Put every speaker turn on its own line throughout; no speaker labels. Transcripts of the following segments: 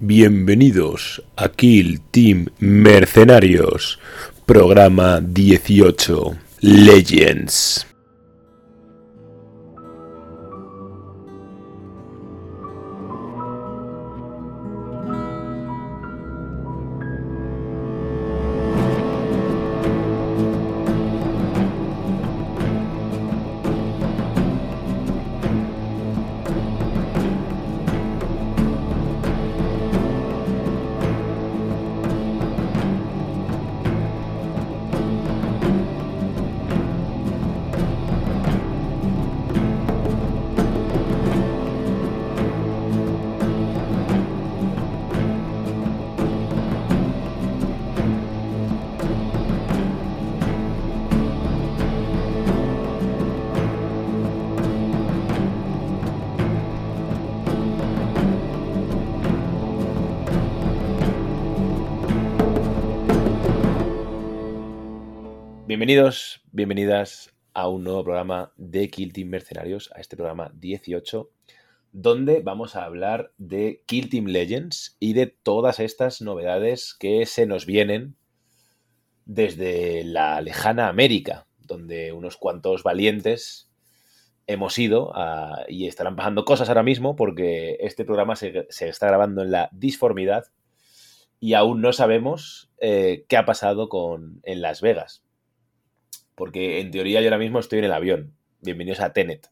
Bienvenidos a Kill Team Mercenarios, programa 18, Legends. Bienvenidas a un nuevo programa de Kill Team Mercenarios, a este programa 18, donde vamos a hablar de Kill Team Legends y de todas estas novedades que se nos vienen desde la lejana América, donde unos cuantos valientes hemos ido y estarán pasando cosas ahora mismo porque este programa se, está grabando en la disformidad y aún no sabemos eh, qué ha pasado con, en Las Vegas porque en teoría yo ahora mismo estoy en el avión. Bienvenidos a Tenet.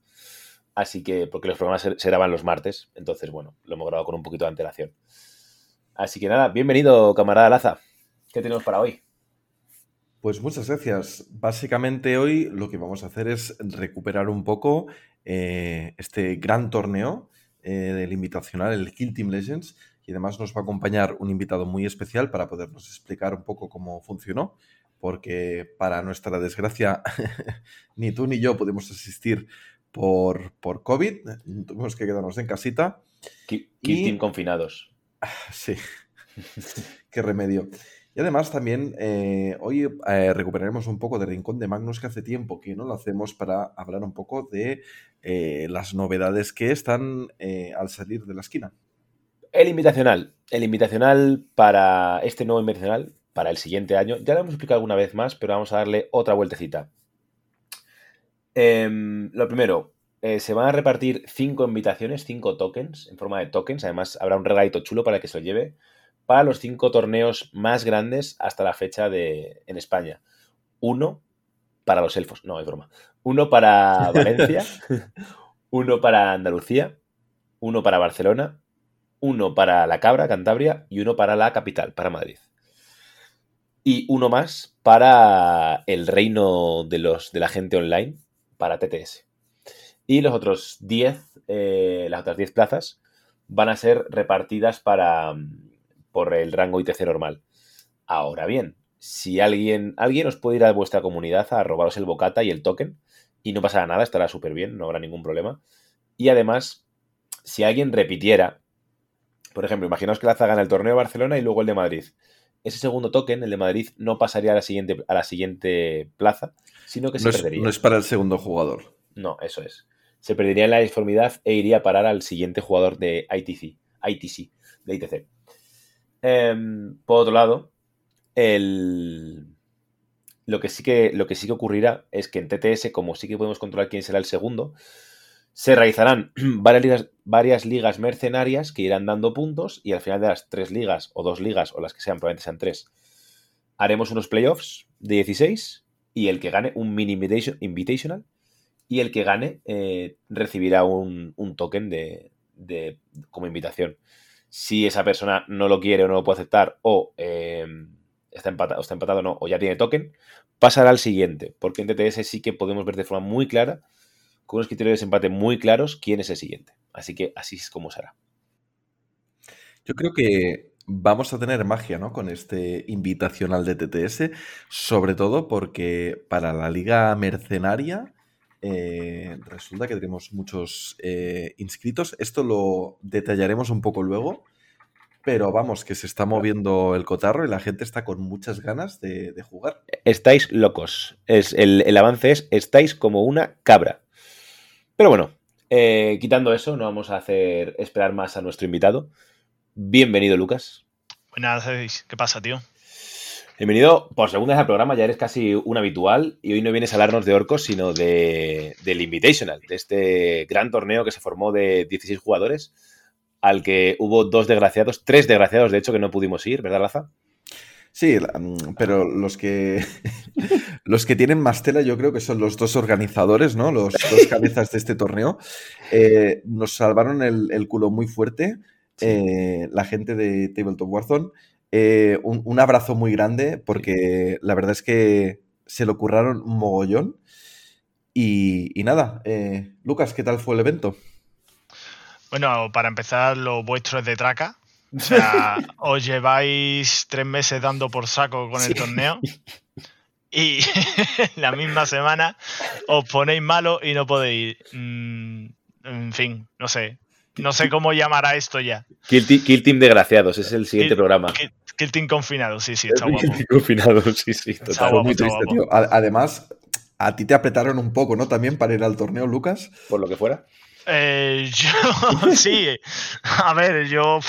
Así que, porque los programas se, graban los martes, entonces, bueno, lo hemos grabado con un poquito de antelación. Así que nada, bienvenido, camarada Laza. ¿Qué tenemos para hoy?
Pues muchas gracias. Básicamente hoy lo que vamos a hacer es recuperar un poco eh, este gran torneo eh, del invitacional, el Kill Team Legends, y además nos va a acompañar un invitado muy especial para podernos explicar un poco cómo funcionó porque para nuestra desgracia ni tú ni yo pudimos asistir por, por COVID, tuvimos que quedarnos en casita.
y... confinados.
Sí, qué remedio. Y además también eh, hoy eh, recuperaremos un poco de Rincón de Magnus que hace tiempo que no lo hacemos para hablar un poco de eh, las novedades que están al salir de la esquina.
El invitacional. El invitacional para este nuevo invitacional para el siguiente año. Ya lo hemos explicado alguna vez más, pero vamos a darle otra vueltecita. Em, lo primero, eh, se van a repartir cinco invitaciones, cinco tokens, en forma de tokens. Además, habrá un regalito chulo para que se lo lleve para los cinco torneos más grandes hasta la fecha de, en España. Uno para los elfos, no, es broma. Uno para Valencia, uno para Andalucía, uno para Barcelona, uno para La Cabra, Cantabria, y uno para la capital, para Madrid y uno más para el reino de, los, de la gente online, para TTS. Y los otros 10, eh, las otras 10 plazas van a ser repartidas para, por el rango ITC normal. Ahora bien, si alguien, alguien os puede ir a vuestra comunidad a robaros el bocata y el token y no pasará nada, estará súper bien, no habrá ningún problema. Y además, si alguien repitiera, por ejemplo, imaginaos que la gana el torneo de Barcelona y luego el de Madrid ese segundo token, el de Madrid, no pasaría a la siguiente, a la siguiente plaza, sino que se perdería.
no es para el segundo jugador.
No, eso es. Se perdería en la disformidad e iría a parar al siguiente jugador de ITC, ITC, de ITC. Em, por otro lado, el... lo, que sí que, lo que sí que ocurrirá es que en TTS, como sí que podemos controlar quién será el segundo, se realizarán varias ligas, varias ligas, mercenarias que irán dando puntos y al final de las tres ligas o dos ligas o las que sean, probablemente sean tres, haremos unos playoffs de 16 y el que gane un mini invitational y el que gane eh, recibirá un, token de, como invitación. Si esa persona no lo quiere o no lo puede aceptar o em, está, empatado, está empatado o no, o ya tiene token, pasará al siguiente, porque en TTS sí que podemos ver de forma muy clara con unos criterios de desempate muy claros quién es el siguiente. Así que así es como será.
Yo creo que vamos a tener magia, ¿no? Con este invitacional de TTS, sobre todo porque para la liga mercenaria eh, resulta que tenemos muchos eh, inscritos. Esto lo detallaremos un poco luego, pero vamos, que se está moviendo el cotarro y la gente está con muchas ganas de, jugar.
Estáis locos. Es, el avance es, estáis como una cabra. Pero bueno, eh, quitando eso, no vamos a hacer esperar más a nuestro invitado, Bienvenido, Lucas.
Buenas, ¿qué pasa, tío?
Bienvenido por segunda vez al programa, ya eres casi un habitual y hoy no vienes a hablarnos de orcos, sino de, del Invitational, de este gran torneo que se formó de 16 jugadores, al que hubo dos desgraciados, tres desgraciados de hecho que no pudimos ir, ¿verdad, Raza?
Sí, mm, pero los que los que tienen más tela yo creo que son los dos organizadores, ¿no? Los dos cabezas de este torneo. Eh, nos salvaron el, culo muy fuerte eh, la gente de Tabletop Warzone. Eh, un, abrazo muy grande porque la verdad es que se lo curraron un mogollón. Y, y nada, Lucas, ¿qué tal fue el evento?
Bueno, para empezar, lo vuestro es de traca. O sea, os lleváis tres meses dando por saco con el torneo y la misma semana os ponéis malo y no podéis. Mm, en fin, no sé. No sé cómo llamará esto ya.
Kill, Team Desgraciados, es el siguiente programa.
Kill, Team Confinado, sí, sí, está guapo. Kill
Confinado, sí, sí,
total. muy triste, tío. Además, a ti te apretaron un poco, ¿no? También para ir al torneo, Lucas.
Por lo que fuera.
Eh, yo, sí. A ver, yo.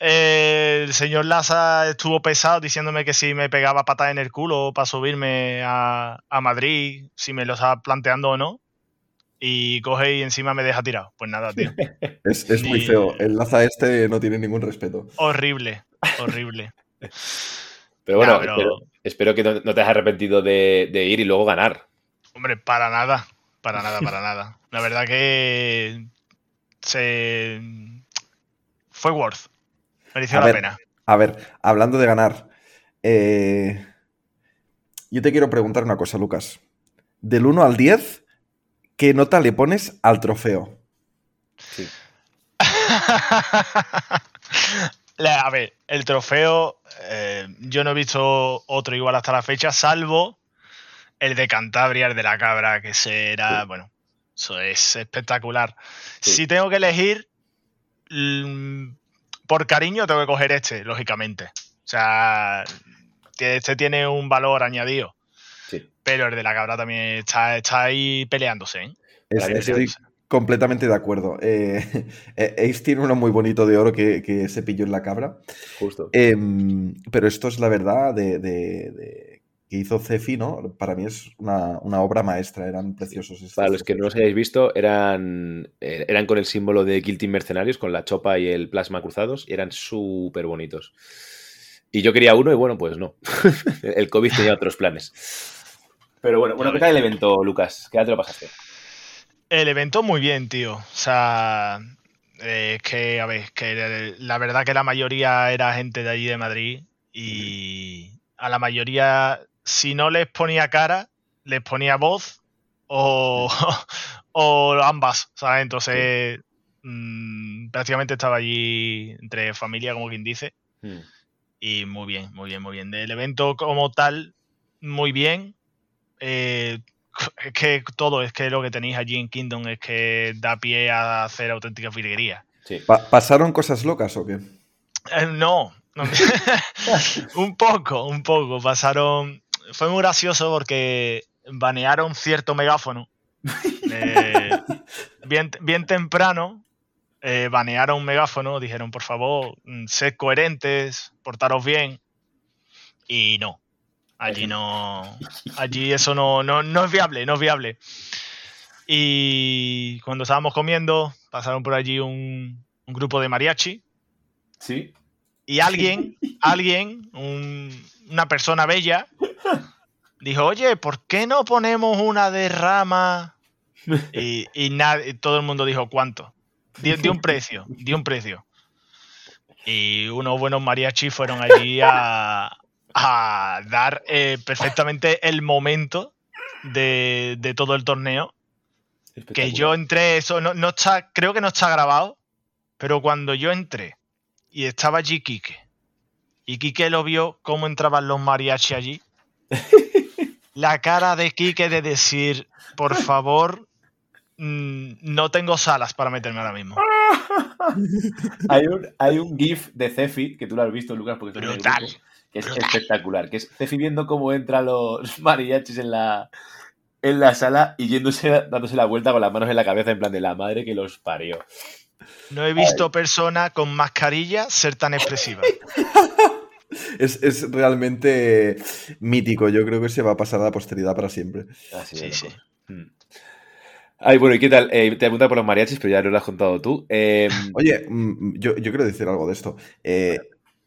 Eh, el señor Laza estuvo pesado diciéndome que si me pegaba patada en el culo para subirme a, Madrid, si me lo estaba planteando o no. Y coge y encima me deja tirado. Pues nada, tío.
es, muy feo. El Laza este no tiene ningún respeto.
Horrible, horrible.
pero bueno, Espero, que no, te hayas arrepentido de, de ir y luego ganar.
Hombre, para nada. Para nada, para nada. La verdad que se fue worth. Mereció la pena.
A ver, hablando de ganar, eh, yo te quiero preguntar una cosa, Lucas. Del 1 al 10, ¿qué nota le pones al trofeo? Sí.
a ver, el trofeo, eh, yo no he visto otro igual hasta la fecha, salvo el de Cantabria, el de la cabra, que será, bueno, eso es espectacular. Si tengo que elegir, mm, por cariño tengo que coger este, lógicamente. O sea, este tiene un valor añadido. Sí. Pero el de la cabra también está, está ahí peleándose. ¿eh?
estoy completamente de acuerdo. Eh, eh, Ace tiene uno muy bonito de oro que, se pilló en la cabra.
Justo.
Em, pero esto es la verdad de que hizo Cefi, ¿no? Para mí es una, obra maestra, eran preciosos.
Para los que no los hayáis visto, eran, eh, eran con el símbolo de Kill Team Mercenarios, con la chopa y el plasma cruzados, y eran súper bonitos. Y yo quería uno y bueno, pues no. el COVID tenía otros planes. Pero bueno, bueno, ¿qué tal el evento, Lucas? ¿Qué tal te lo pasaste?
El evento muy bien, tío. O sea, eh, que, a ver, que la verdad que la mayoría era gente de allí de Madrid y a la mayoría si no les ponía cara, les ponía voz o, ambas, ¿sabes? Entonces, mm, prácticamente estaba allí entre familia, como quien dice. Hmm. Y muy bien, muy bien, muy bien. Del evento como tal, muy bien. Eh, es que todo, es que lo que tenéis allí en Kingdom es que da pie a hacer auténtica filguería.
¿Pasaron cosas locas o qué?
Eh, no. un poco, un poco. Pasaron fue muy gracioso porque banearon cierto megáfono. Eh, bien, bien temprano eh, banearon un megáfono, dijeron por favor, mm, sed coherentes, portaros bien. Y no, allí no, allí eso no, no, es viable, no es viable. Y cuando estábamos comiendo, pasaron por allí un, grupo de mariachi.
Sí.
Y alguien, alguien, una persona bella, dijo, oye, ¿por qué no ponemos una derrama? Y, y todo el mundo dijo, ¿cuánto? Dio, un precio, dio un precio. Y unos buenos mariachis fueron allí a, dar eh, perfectamente el momento de, todo el torneo. Que yo entré, eso no, no, está, creo que no está grabado, pero cuando yo entré y estaba allí Quique, y Quique lo vio cómo entraban los mariachis allí, la cara de Kike de decir, por favor, mm, no tengo salas para meterme ahora mismo.
hay, un, hay un GIF de Cefi, que tú lo has visto, Lucas, porque
brutal,
que es espectacular, que es Cefi viendo cómo entran los mariachis en la, en la sala y yéndose, dándose la vuelta con las manos en la cabeza en plan de la madre que los parió.
No he visto persona con mascarilla ser tan expresiva.
Es, es realmente mítico. Yo creo que se va a pasar a la posteridad para siempre.
Así
Sí, sí.
Mm. Ay, bueno, ¿y qué tal? Eh, te he preguntado por los mariachis, pero ya no lo has contado tú. Eh,
Oye, mm, yo, yo quiero decir algo de esto. Eh,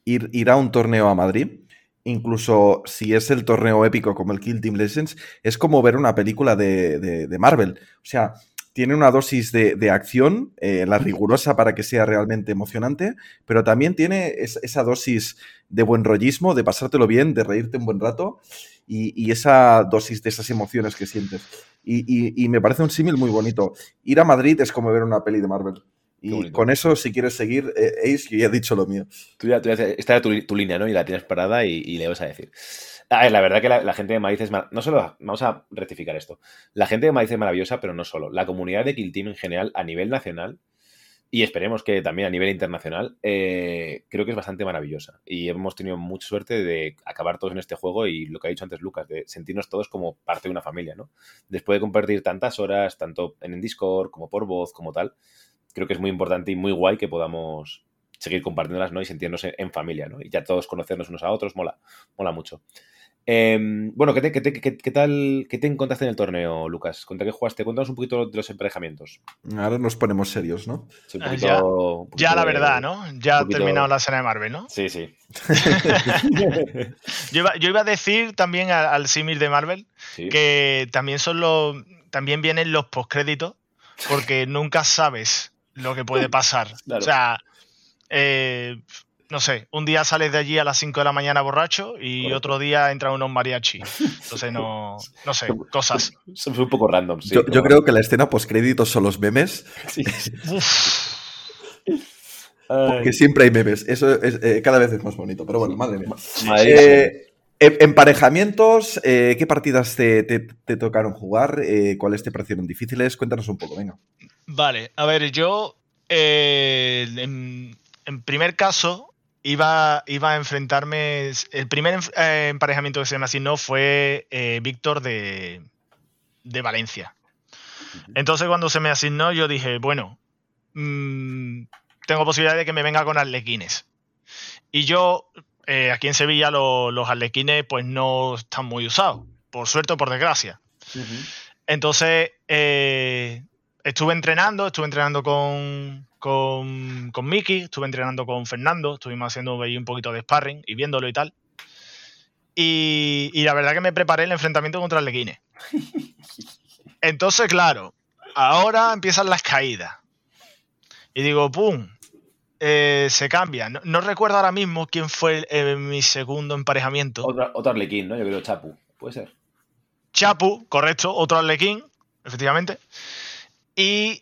ir, ir a un torneo a Madrid, incluso si es el torneo épico como el Kill Team Legends, es como ver una película de, de- de Marvel. O sea, tiene una dosis de, de acción, eh, la rigurosa para que sea realmente emocionante, pero también tiene es- esa dosis de buen rollismo, de pasártelo bien, de reírte un buen rato y, y esa dosis de esas emociones que sientes. Y, y- y me parece un símil muy bonito. Ir a Madrid es como ver una peli de Marvel. Y con eso, si quieres seguir, eh, Ace, yo ya he dicho lo mío.
Tú ya- tú ya- esta era tu, tu línea, ¿no? Y la tienes parada y, y le vas a decir. La verdad que la, gente de Madrid es No solo. Vamos a rectificar esto. La gente de Madrid es maravillosa, pero no solo. La comunidad de Kill Team en general, a nivel nacional, y esperemos que también a nivel internacional, eh, creo que es bastante maravillosa. Y hemos tenido mucha suerte de acabar todos en este juego y lo que ha dicho antes Lucas, de sentirnos todos como parte de una familia, ¿no? Después de compartir tantas horas, tanto en Discord como por voz, como tal, creo que es muy importante y muy guay que podamos seguir compartiéndolas, ¿no? Y sentirnos en, en familia, ¿no? Y ya todos conocernos unos a otros, mola, mola mucho. Em, bueno, ¿qué, te- qué te- qué- qué tal, ¿qué te encontraste en el torneo, Lucas? ¿Contra qué jugaste? Cuéntanos un poquito de los emparejamientos.
Ahora nos ponemos serios, ¿no?
Sí, un
Ah,
poquito-
ya.
un poquito
Ya la verdad, ¿no? Ya ha
poquito-
terminado la escena de Marvel, ¿no?
Sí, sí.
Yo iba, yo iba a decir también al, al símil de Marvel
Sí.
que también son los. También vienen los postcréditos, porque nunca sabes lo que puede pasar.
Claro.
O sea, eh, no sé, un día sales de allí a las 5 de la mañana borracho y
Correcto.
otro día entran unos mariachi. Entonces no, no sé, cosas.
Somos un poco random, sí.
yo, creo que la escena postcréditos son los memes,
Sí.
Porque siempre hay memes. Eso es, eh, cada vez es más bonito, pero bueno, madre mía. Eh, em- emparejamientos, eh, ¿qué partidas te, te- te tocaron jugar? Eh, ¿Cuáles te parecieron difíciles? Cuéntanos un poco, venga.
Vale, a ver, yo eh, en, en primer caso iba, iba a enfrentarme. El primer eh, emparejamiento que se me asignó fue eh, Víctor de, de Valencia. Entonces, cuando se me asignó, yo dije, bueno, mm, tengo posibilidad de que me venga con arlequines. Y yo, eh, aquí en Sevilla, lo- los arlequines, pues no están muy usados, por suerte o por desgracia. Entonces, eh, estuve entrenando, estuve entrenando con, con, con Miki, estuve entrenando con Fernando, estuvimos haciendo ahí un poquito de sparring y viéndolo y tal. Y, y la verdad que me preparé el enfrentamiento contra el. Entonces, claro, ahora empiezan las caídas. Y digo, ¡pum! eh, se cambia. No, no recuerdo ahora mismo quién fue eh, mi segundo emparejamiento.
Otra, otro Arlequín, ¿no? Yo creo Chapu. Puede ser.
Chapu, correcto, otro Arlequín, efectivamente. Y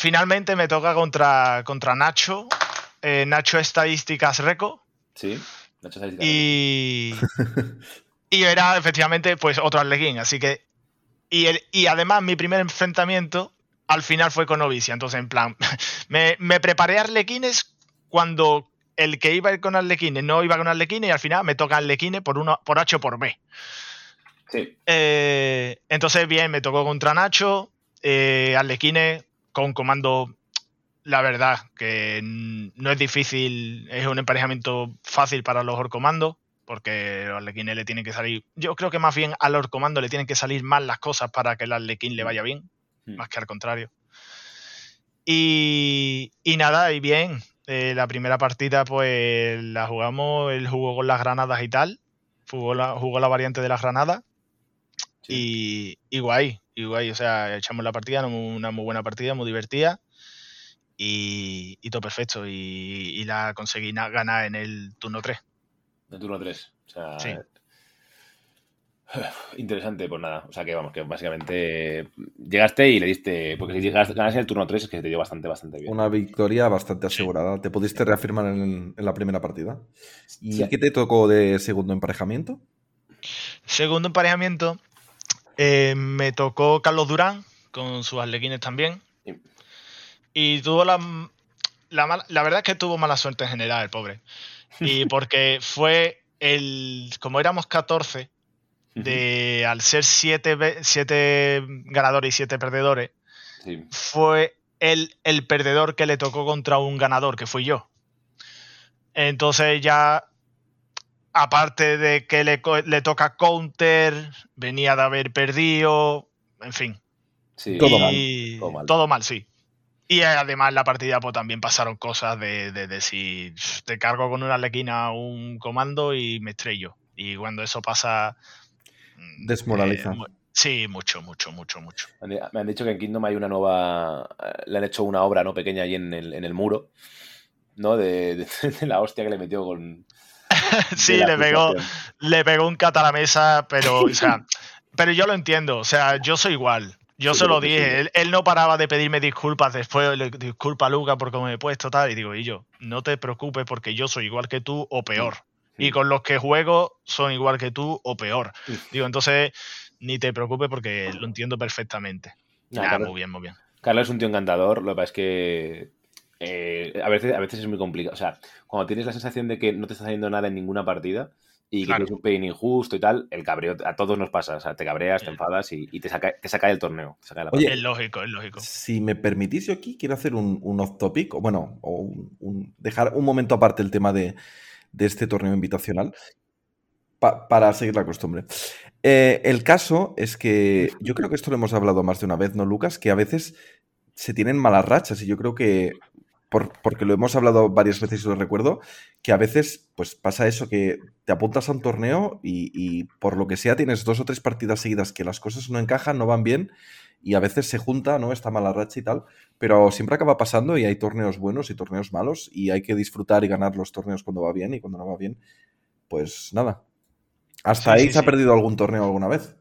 finalmente me toca contra, contra Nacho, eh, Nacho Estadísticas Reco.
Sí. Nacho Sáenz
Y, y era efectivamente pues otro Arlequín. Así que. Y, el- y además mi primer enfrentamiento al final fue con Novicia. Entonces, en plan, me, me preparé Arlequines cuando el que iba a ir con Arlequines no iba con Arlequines y al final me toca Arlequines por, uno, por H o por B.
Sí.
Eh, entonces, bien, me tocó contra Nacho, eh, Arlequines con comando. La verdad, que no es difícil, es un emparejamiento fácil para los Orcomandos, porque a los Arlequines le tienen que salir. Yo creo que más bien al Orcomando le tienen que salir mal las cosas para que el Arlequín le vaya bien,
Mm.
más que al contrario. Y, y nada, y bien, eh, la primera partida pues la jugamos, él jugó con las granadas y tal, jugó la, jugó la variante de las granadas.
Sí.
Y, y guay, y guay. O sea, echamos la partida, una muy buena partida, muy divertida. Y, y todo perfecto. Y, y la conseguí na- ganar en el turno 3.
De turno 3. O sea.
Sí.
Interesante, pues nada. O sea que vamos, que básicamente llegaste y le diste. Porque si llegas, ganas en el turno 3 es que te dio bastante, bastante bien.
Una victoria bastante asegurada. ¿Te pudiste reafirmar en, en la primera partida? ¿Y
Sí.
qué te tocó de segundo emparejamiento?
Segundo emparejamiento, eh, me tocó Carlos Durán, con sus arlequines también.
Sí.
Y tuvo la, la, la verdad es que tuvo mala suerte en general, el pobre. Y porque fue el. Como éramos 14, de al ser 7 siete, ganadores y 7 perdedores,
Sí.
fue el, el perdedor que le tocó contra un ganador, que fui yo. Entonces ya, aparte de que le, le toca counter, venía de haber perdido, en fin.
Sí,
Todo
Y-
todo mal.
Todo mal, sí. Y además en la partida pues también pasaron cosas de, de decir, te cargo con una lequina un comando y me estrello. Y cuando eso pasa... mm,
Desmoraliza.
eh, sí, mucho, mucho, mucho, mucho.
Me han- dicho que en Kingdom hay una nueva. eh, Le han hecho una obra no pequeña ahí en el, en el muro, ¿no? De, de- de la hostia que le metió con.
sí, le pegó, le pegó un cat a la mesa, pero, o sea, pero yo lo entiendo, o sea, yo soy igual. Yo
Sí,
se lo dije,
sí.
él, él no paraba de pedirme disculpas después, le, disculpa Luca por cómo me he puesto tal, y digo, y yo, no te preocupes porque yo soy igual que tú o peor.
Sí.
Y con los que juego son igual que tú o peor. Digo, entonces, ni te preocupes porque lo entiendo perfectamente.
Nah,
Nah,
Carlos,
muy bien, muy bien.
Carlos es un tío encantador, lo que pasa es que. Eh, a, veces, a veces es muy complicado. O sea, cuando tienes la sensación de que no te está saliendo nada en ninguna partida y que tienes un pelín injusto y tal, el cabreo a todos nos pasa. O sea, te cabreas, te enfadas y, y te, saca, te saca del torneo. te saca de la
Oye.
Es lógico, es lógico.
Si me permitís, yo aquí quiero hacer un, un off topic, o bueno, o un- un- dejar un momento aparte el tema de, de este torneo invitacional pa- para seguir la costumbre. Eh, el caso es que yo creo que esto lo hemos hablado más de una vez, ¿no, Lucas? Que a veces se tienen malas rachas y yo creo que, por- porque lo hemos hablado varias veces y lo recuerdo, que a veces pues pasa eso, que te apuntas a un torneo y, y por lo que sea tienes dos o tres partidas seguidas que las cosas no encajan, no van bien y a veces se junta, ¿no? Esta mala racha y tal, pero siempre acaba pasando y hay torneos buenos y torneos malos y hay que disfrutar y ganar los torneos cuando va bien y cuando no va bien, pues nada. ¿Hasta
Sí,
ahí
sí,
se ha perdido algún torneo alguna vez?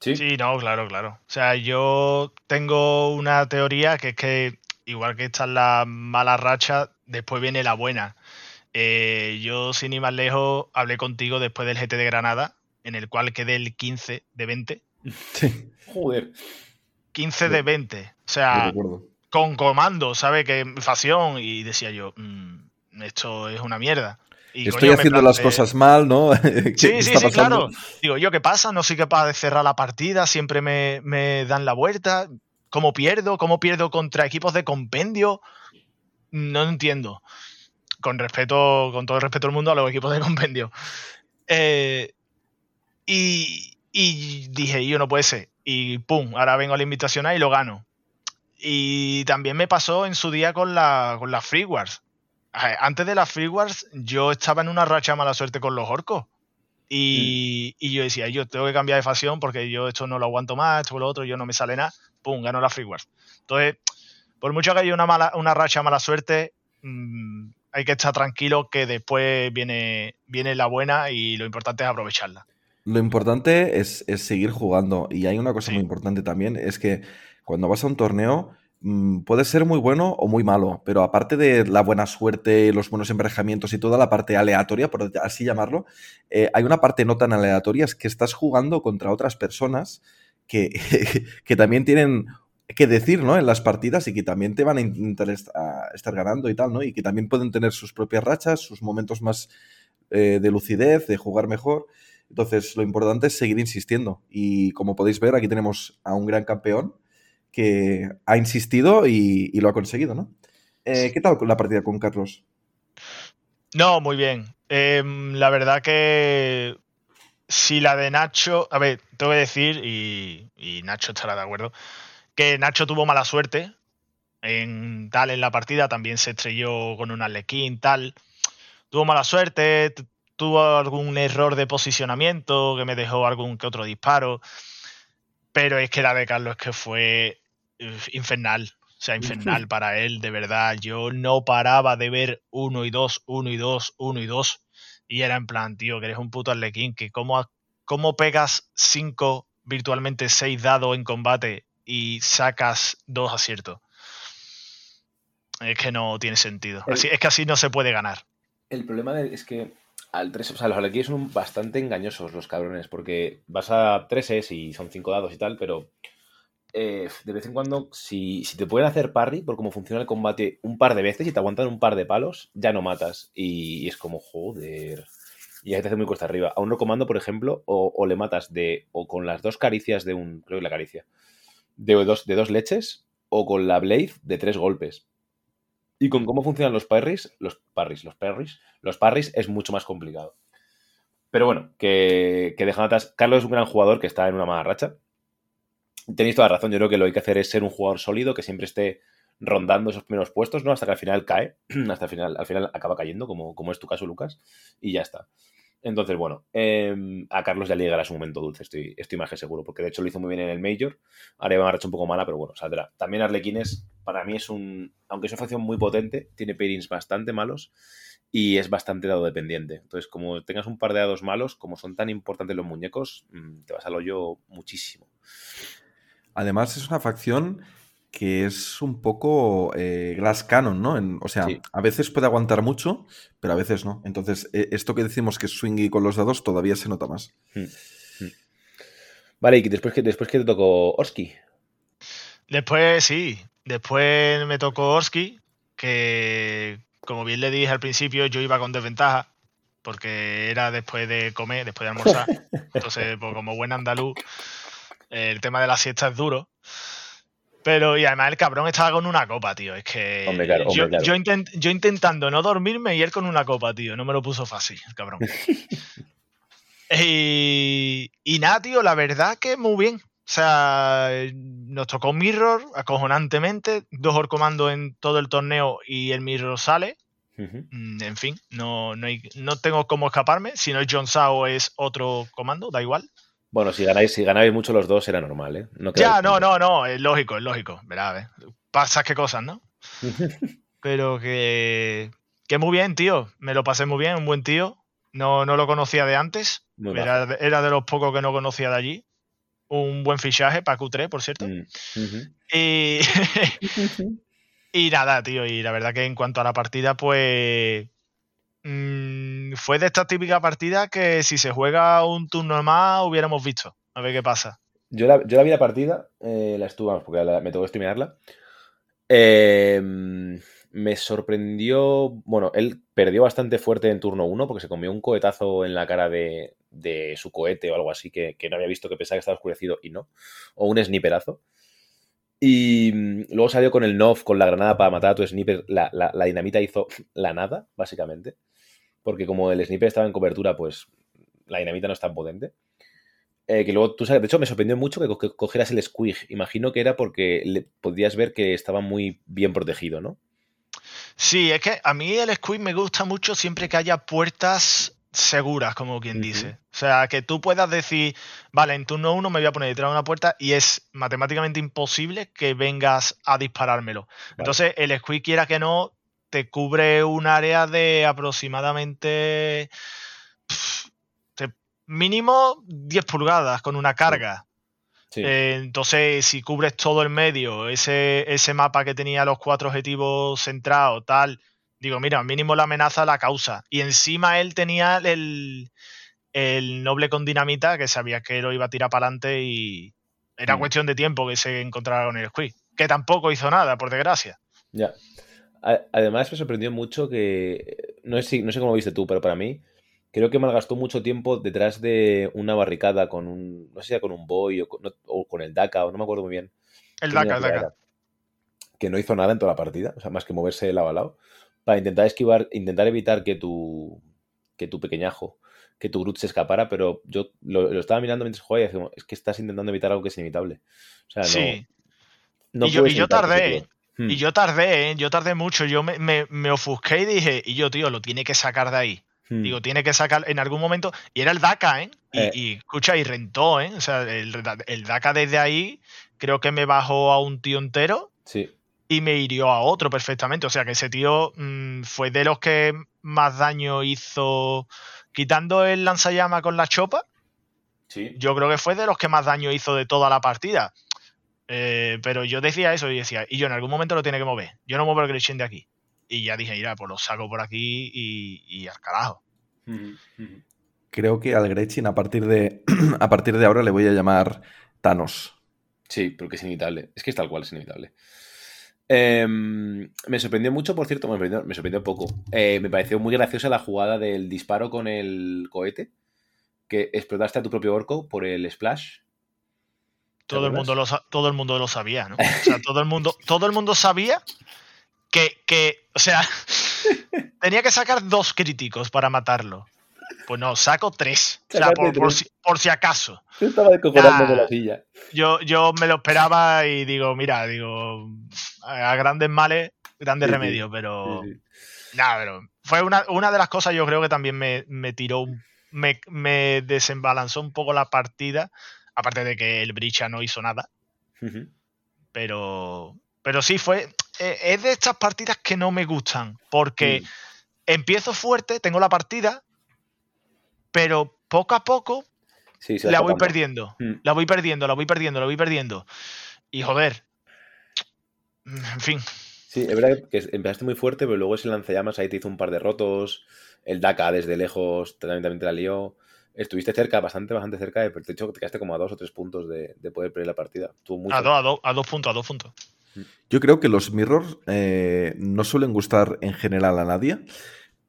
Sí,
Sí, no, claro, claro. O sea, yo tengo una teoría que es que, igual que está la mala racha, después viene la buena. Eh, yo, sin ir más lejos, hablé contigo después del GT de Granada, en el cual quedé el 15 de 20.
Sí,
Joder.
15 de 20. O sea, con comando, ¿sabe? Que facción. Y decía yo, "Mm, esto es una mierda. Y,
Estoy
coño,
haciendo las cosas mal, ¿no? ¿Qué
Sí, sí, sí,
pasando?
claro. Digo, ¿yo qué pasa? No soy capaz de cerrar la partida, siempre me, me dan la vuelta. ¿Cómo pierdo? ¿Cómo pierdo contra equipos de compendio? No entiendo. Con respeto, con todo el respeto del mundo a los equipos de compendio. Eh, y, y dije, yo no puede ser. Y pum, ahora vengo a la invitacional y lo gano. Y también me pasó en su día con, la, con las Free Wars. Eh, Antes de las Free Wars, yo estaba en una racha mala suerte con los orcos. Y, y yo decía, yo tengo que cambiar de facción porque yo esto no lo aguanto más, esto lo otro, yo no me sale nada. Pum, gano la Free Wars. Entonces, por mucho que haya una, mala, una racha mala suerte, mm, hay que estar tranquilo que después viene, viene la buena y lo importante es aprovecharla.
Lo importante es, es seguir jugando. Y hay una cosa
Sí.
muy importante también, es que cuando vas a un torneo, mm, puede ser muy bueno o muy malo, pero aparte de la buena suerte, los buenos emparejamientos y toda la parte aleatoria, por así llamarlo, eh, hay una parte no tan aleatoria, es que estás jugando contra otras personas que, que también tienen que decir, ¿no? En las partidas y que también te van a intentar estar ganando y tal, ¿no? Y que también pueden tener sus propias rachas, sus momentos más eh, de lucidez, de jugar mejor. Entonces, lo importante es seguir insistiendo. Y como podéis ver, aquí tenemos a un gran campeón que ha insistido y, y lo ha conseguido, ¿no? Eh, ¿Qué tal la partida con Carlos?
No, muy bien. Em, la verdad que si la de Nacho, a ver, tengo que decir, y, y Nacho estará de acuerdo, que Nacho tuvo mala suerte en tal en la partida, también se estrelló con un Arlequín, tal. Tuvo mala suerte, tuvo algún error de posicionamiento que me dejó algún que otro disparo, pero es que la de Carlos es que fue infernal. O sea, infernal para él, de verdad. Yo no paraba de ver uno y dos, uno y dos, uno y dos. Y era en plan, tío, que eres un puto arlequín, que cómo, cómo pegas cinco, virtualmente seis dados en combate y sacas dos aciertos. Es que no tiene sentido. Así, es que así no se puede ganar.
El problema de- es que al 3, o sea, los alequíes son bastante engañosos los cabrones, porque vas a 3 y son 5 dados y tal, pero eh, de vez en cuando, si, si te pueden hacer parry, por cómo funciona el combate un par de veces y te aguantan un par de palos, ya no matas. Y, es como, joder. Y ahí te hace muy cuesta arriba. A un comando, por ejemplo, o, o le matas de o con las dos caricias de un, creo que la caricia, de dos, de dos leches, o con la Blade de tres golpes. Y con cómo funcionan los parries, los parries, los parries, los parries es mucho más complicado. Pero bueno, que, que dejan atrás. Carlos es un gran jugador que está en una mala racha. Tenéis toda la razón. Yo creo que lo que hay que hacer es ser un jugador sólido que siempre esté rondando esos primeros puestos, ¿no? Hasta que al final cae. Hasta el final, al final acaba cayendo, como, como es tu caso, Lucas. Y ya está. Entonces, bueno, em, a Carlos ya le llegará su momento dulce, estoy, estoy más que seguro, porque de hecho lo hizo muy bien en el Major. Ahora va a un poco mala, pero bueno, saldrá. También Arlequines, para mí es un. Aunque es una facción muy potente, tiene pairings bastante malos y es bastante dado dependiente. Entonces, como tengas un par de dados malos, como son tan importantes los muñecos, mm, te vas al hoyo muchísimo.
Además, es una facción que es un poco eh, glass canon, ¿no? o sea, a veces puede aguantar mucho, pero a veces no. Entonces, e, esto que decimos que es swingy con los dados todavía se nota más. Hmm, hmm.
Vale, y después que después que te tocó Orsky.
Después sí, después me tocó Orsky, que como bien le dije al principio, yo iba con desventaja, porque era después de comer, después de almorzar. Entonces, pues, como buen andaluz, el tema de la siesta es duro. Pero, y además el cabrón estaba con una copa, tío. Es que yo, yo, intentando no dormirme y él con una copa, tío. No me lo puso fácil, el cabrón. y, y nada, tío, la verdad que muy bien. O sea, nos tocó Mirror acojonantemente, dos orcomandos en todo el torneo y el Mirror sale. Mm, en fin, no, no, no, tengo cómo escaparme. Si no es John Sao, es otro comando, da igual.
Bueno, si ganáis, si ganáis mucho los dos, era normal, ¿eh?
ya, no, no, no, es lógico, es lógico. Verá, ¿eh? Pasas qué cosas, ¿no? Pero que, que muy bien, tío. Me lo pasé muy bien, un buen tío. No, no lo conocía de antes. Era, era, de los pocos que no conocía de allí. Un buen fichaje para Q3, por cierto. Mm, y, y nada, tío. Y la verdad que en cuanto a la partida, pues Mm, fue de esta típica partida que si se juega un turno más hubiéramos visto. A ver qué pasa.
Yo la, vi la partida, eh, la estuve, porque me tocó streamearla. Em, me sorprendió. Bueno, él perdió bastante fuerte en turno 1 porque se comió un cohetazo en la cara de, su cohete o algo así que, no había visto, que pensaba que estaba oscurecido y no. O un sniperazo. Y mm, luego salió con el NOF, con la granada para matar a tu sniper. La dinamita hizo la nada, básicamente porque como el sniper estaba en cobertura, pues la dinamita no es tan potente. Eh, que luego, tú sabes, de hecho me sorprendió mucho que, cogieras el squig. Imagino que era porque le, podías ver que estaba muy bien protegido, ¿no?
Sí, es que a mí el squig me gusta mucho siempre que haya puertas seguras, como quien dice. O sea, que tú puedas decir, vale, en turno 1 me voy a poner detrás de una puerta y es matemáticamente imposible que vengas a disparármelo. Entonces, el squig quiera que no, te cubre un área de aproximadamente mínimo 10 pulgadas con una carga. Eh, entonces, si cubres todo el medio, ese, ese mapa que tenía los cuatro objetivos centrados, tal, digo, mira, mínimo la amenaza la causa. Y encima él tenía el, el noble con dinamita, que sabía que lo iba a tirar para adelante y era mm. cuestión de tiempo que se encontrara con el squid. Que tampoco hizo nada, por desgracia.
Ya. Además, me sorprendió mucho que. No sé, no sé cómo viste tú, pero para mí, creo que malgastó mucho tiempo detrás de una barricada con un. No sé si era con un boy o con, el DACA, o no me acuerdo muy bien.
El DACA, el DACA.
Que no hizo nada en toda la partida, o sea, más que moverse de lado a lado. Para intentar esquivar, intentar evitar que tu. que tu pequeñajo, que tu Groot se escapara, pero yo lo, estaba mirando mientras jugaba y decía, es que estás intentando evitar algo que es inevitable. O sea, no. Sí.
y, yo, y yo tardé. Hmm. Y yo tardé, ¿eh? yo tardé mucho. Yo me, ofusqué y dije, y yo, tío, lo tiene que sacar de ahí. Hmm. Digo, tiene que sacar en algún momento. Y era el DACA, ¿eh? Y, eh. escucha, y rentó, ¿eh? O sea, el, el, DACA desde ahí creo que me bajó a un tío entero.
Sí.
Y me hirió a otro perfectamente. O sea, que ese tío mm, fue de los que más daño hizo. Quitando el lanzallama con la chopa.
Sí.
Yo creo que fue de los que más daño hizo de toda la partida. Eh, pero yo decía eso y decía, y yo en algún momento lo tiene que mover. Yo no muevo el Gretchen de aquí. Y ya dije, mira, pues lo saco por aquí y, al carajo.
Creo que al Gretchen a partir de a partir de ahora le voy a llamar Thanos.
Sí, porque es inevitable. Es que es tal cual, es inevitable. Em, me sorprendió mucho, por cierto, me sorprendió, me sorprendió poco. Eh, me pareció muy graciosa la jugada del disparo con el cohete, que explotaste a tu propio orco por el splash
Todo el, mundo lo, todo el mundo lo sabía, ¿no? O sea, todo el mundo, todo el mundo sabía que, que, o sea, tenía que sacar dos críticos para matarlo. Pues no, saco tres. O sea, por, por si, por si acaso.
Yo estaba descojonando
Nah.
de la silla.
Yo, yo me lo esperaba y digo, mira, digo, a grandes males, grandes
Sí,
remedios, pero...
Sí, sí.
Nada, pero fue una, una de las cosas yo creo que también me, me tiró, me, me desembalanzó un poco la partida, aparte de que el Bricha no hizo nada, pero, pero sí fue, eh, es de estas partidas que no me gustan, porque
Mm.
empiezo fuerte, tengo la partida, pero poco a poco
Sí,
la voy perdiendo,
Mm.
la voy perdiendo, la voy perdiendo, la voy perdiendo. Y joder, en fin,
Sí, es verdad que empezaste muy fuerte, pero luego ese lanzallamas ahí te hizo un par de rotos. El Daka desde lejos también, también te la lió. Estuviste cerca, bastante, bastante cerca. De, de hecho, te quedaste como a dos o tres puntos de, de poder perder la partida.
A dos, a dos, a dos puntos, a dos puntos.
Yo creo que los mirrors eh, no suelen gustar en general a nadie,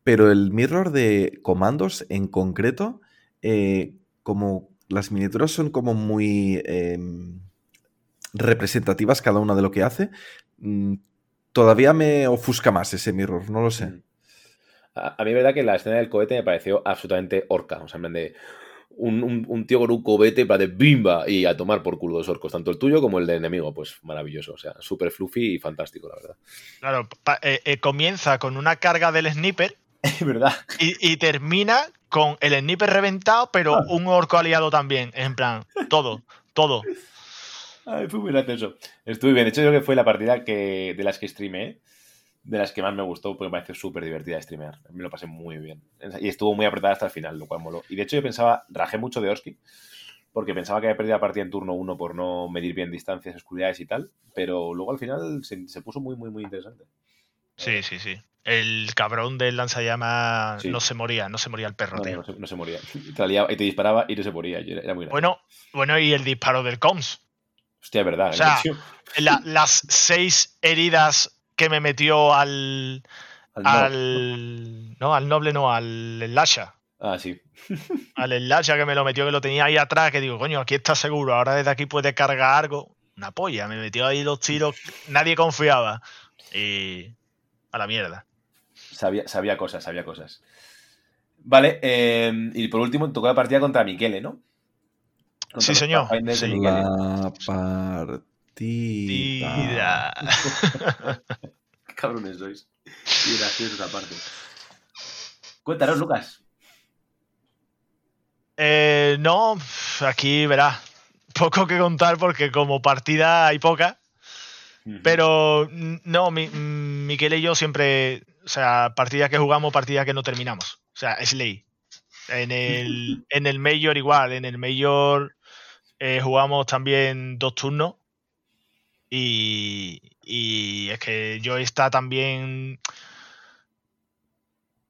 pero el mirror de comandos en concreto, eh, como las miniaturas son como muy eh, representativas cada una de lo que hace, mm, todavía me ofusca más ese mirror, no lo sé.
A, a mí verdad que la escena del cohete me pareció absolutamente orca. O sea, en plan de un, un- un tío con un cohete, plan de bimba, y a tomar por culo dos orcos. Tanto el tuyo como el del enemigo. Pues maravilloso. O sea, súper fluffy y fantástico, la verdad.
Claro, eh, eh, comienza con una carga del sniper
Es verdad.
y, y termina con el sniper reventado, pero
Ah.
un orco aliado también. En plan, todo, todo.
Ay, fue muy gracioso. Estuve bien. De hecho, yo creo que fue la partida que, de las que streameé, de las que más me gustó, porque me pareció súper divertida de streamear. Me lo pasé muy bien. Y estuvo muy apretada hasta el final, lo cual moló. Y de hecho, yo pensaba, rajé mucho de Orsky, porque pensaba que había perdido la partida en turno 1 por no medir bien distancias, oscuridades y tal. Pero luego al final se, se puso muy, muy, muy interesante.
Sí, sí, sí. El cabrón del lanzallamas
Sí.
no se moría, no se moría el perro,
No,
tío.
no, se, no se moría. Te, liaba y te disparaba y no se moría. Era, muy.
Bueno, bueno, y el disparo del Coms.
Hostia, es verdad.
o sea. La- las seis heridas que me metió al.
Al no.
al. No, al noble no, al Lasha.
Ah, sí.
Al Lasha que me lo metió, que lo tenía ahí atrás, que digo, coño, aquí está seguro, ahora desde aquí puede cargar algo. Una polla, me metió ahí los tiros, nadie confiaba. Y. a la mierda.
Sabía, sabía cosas, sabía cosas. Vale, eh, y por último tocó la partida contra Miquele, ¿no? Contra
Sí, señor. Sí.
La partida.
Tira.
Qué cabrones sois. Y graciosos aparte. Cuéntanos, Lucas.
Eh, no, aquí verás. Poco que contar porque como partida hay poca. Pero no, mi, Miquel y yo siempre, o sea, partidas que jugamos, partidas que no terminamos. O sea, es ley. En el, en el Major igual, en el Major eh, jugamos también dos turnos. Y, y es que yo está también...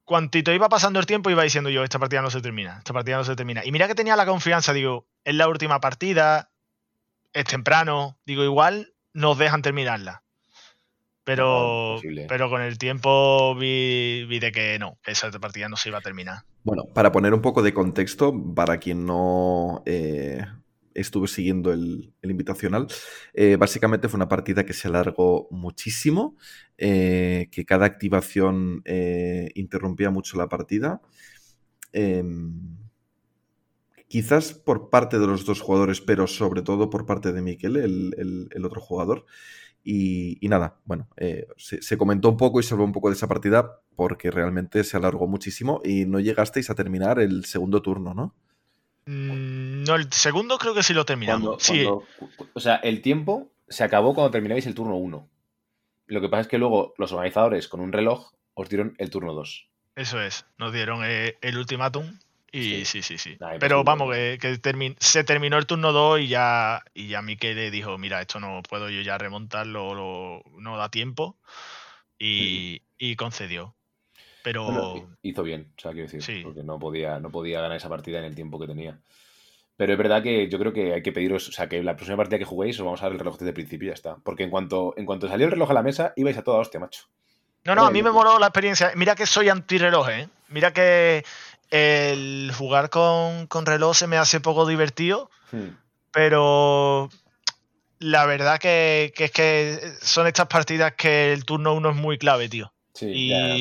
Cuantito iba pasando el tiempo, iba diciendo yo, esta partida no se termina, esta partida no se termina. Y mira que tenía la confianza, digo, es la última partida, es temprano, digo, igual nos dejan terminarla. Pero,
No,
pero con el tiempo vi, vi de que no, que esa partida no se iba a terminar.
Bueno, para poner un poco de contexto, para quien no eh, estuvo siguiendo el, invitacional, eh, básicamente fue una partida que se alargó muchísimo, eh, que cada activación eh, interrumpía mucho la partida. Em, quizás por parte de los dos jugadores, pero sobre todo por parte de Miquel, el, otro jugador. Y, nada, bueno, se, se comentó un poco y se habló un poco de esa partida porque realmente se alargó muchísimo y no llegasteis a terminar el segundo turno, ¿no?
Mm, No, el segundo creo que sí lo terminamos.
Cuando-
sí,
cuando- o sea, el tiempo se acabó cuando terminabais el turno 1. Lo que pasa es que luego los organizadores con un reloj os dieron el turno 2.
eso es. Nos dieron eh, el ultimátum y
Sí.
sí, sí, sí.
Nah,
Pero vamos, que, que termi- se terminó el turno 2 y ya, y ya Miquel le dijo, mira, esto no puedo yo ya remontarlo, lo- no da tiempo. Y, y concedió. Pero...
Bueno, hizo bien, o sea, quiero decir,
Sí.
porque no podía, no podía ganar esa partida en el tiempo que tenía. Pero es verdad que yo creo que hay que pediros, o sea, que la próxima partida que juguéis os vamos a dar el reloj desde el principio y ya está. Porque en cuanto, en cuanto salió el reloj a la mesa, ibais a toda hostia, macho.
No, no, a mí me moló la experiencia. Mira que soy antirreloj, ¿eh? Mira que el jugar con, con reloj se me hace poco divertido,
Hmm.
pero la verdad que, que es que son estas partidas que el turno uno es muy clave, tío.
Sí, ya.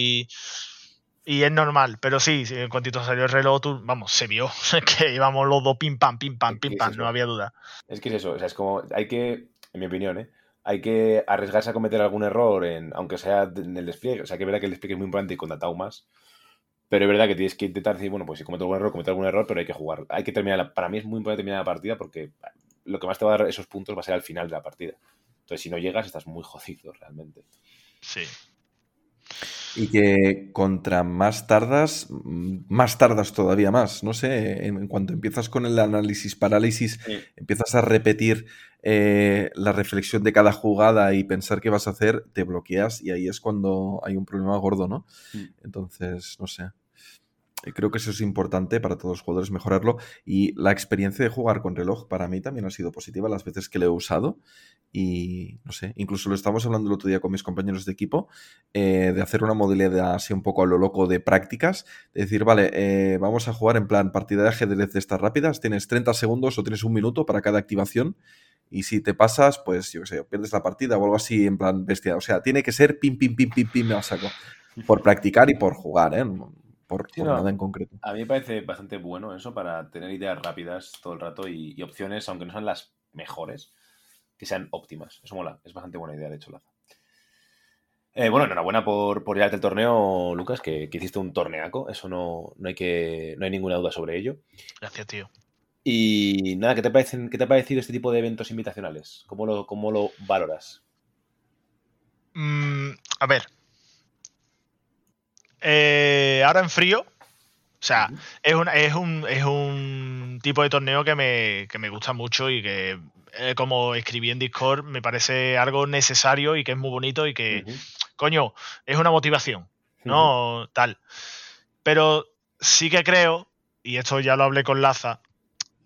Y, es normal, pero sí, en cuantito salió el reloj, tú- vamos, se vio que íbamos los dos pim pam, pim pam, pim pam, no había duda.
Es que es eso, o sea, es como, hay que, en mi opinión, ¿eh? hay que arriesgarse a cometer algún error, en, aunque sea en el despliegue. O sea, que es verdad que el despliegue es muy importante y con más. Pero es verdad que tienes que intentar decir, bueno, pues si cometo algún error, cometo algún error, pero hay que jugar. Hay que terminar, la- para mí es muy importante terminar la partida porque lo que más te va a dar esos puntos va a ser al final de la partida. Entonces, si no llegas, estás muy jodido realmente.
Sí.
Y que contra más tardas, mm, más tardas todavía más. No sé, en, cuanto empiezas con el análisis parálisis,
Sí.
empiezas a repetir eh, la reflexión de cada jugada y pensar qué vas a hacer, te bloqueas y ahí es cuando hay un problema gordo, ¿no?
Mm.
Entonces, no sé. Eh, Creo que eso es importante para todos los jugadores mejorarlo y la experiencia de jugar con reloj para mí también ha sido positiva las veces que lo he usado y no sé, incluso lo estábamos hablando el otro día con mis compañeros de equipo eh, de hacer una modalidad así un poco a lo loco de prácticas, de decir, vale, eh, vamos a jugar en plan partida de ajedrez de estas rápidas, tienes 30 segundos o tienes un minuto para cada activación y si te pasas, pues yo qué sé, pierdes la partida o algo así en plan bestia. O sea, tiene que ser pim, pim, pim, pim, pim, me a saco. Por practicar y por jugar, ¿eh? Por,
Sí,
por
no.
nada en concreto.
A mí me parece bastante bueno eso para tener ideas rápidas todo el rato y, y opciones, aunque no sean las mejores, que sean óptimas. Eso mola, es bastante buena idea, de hecho, Laza. Eh, bueno, enhorabuena por, por llevarte el torneo, Lucas, que, que hiciste un torneaco. Eso no, no, hay que, no hay ninguna duda sobre ello.
Gracias, tío.
Y nada, ¿qué te, parecen, ¿qué te ha parecido este tipo de eventos invitacionales? ¿Cómo lo, cómo lo valoras?
Mm, a ver. Eh, ahora en frío. O sea, es, un, es, un, es un tipo de torneo que me, que me gusta mucho y que, eh, como escribí en Discord, me parece algo necesario y que es muy bonito y que, coño, es una motivación, ¿no? Tal. Pero sí que creo, y esto ya lo hablé con Laza,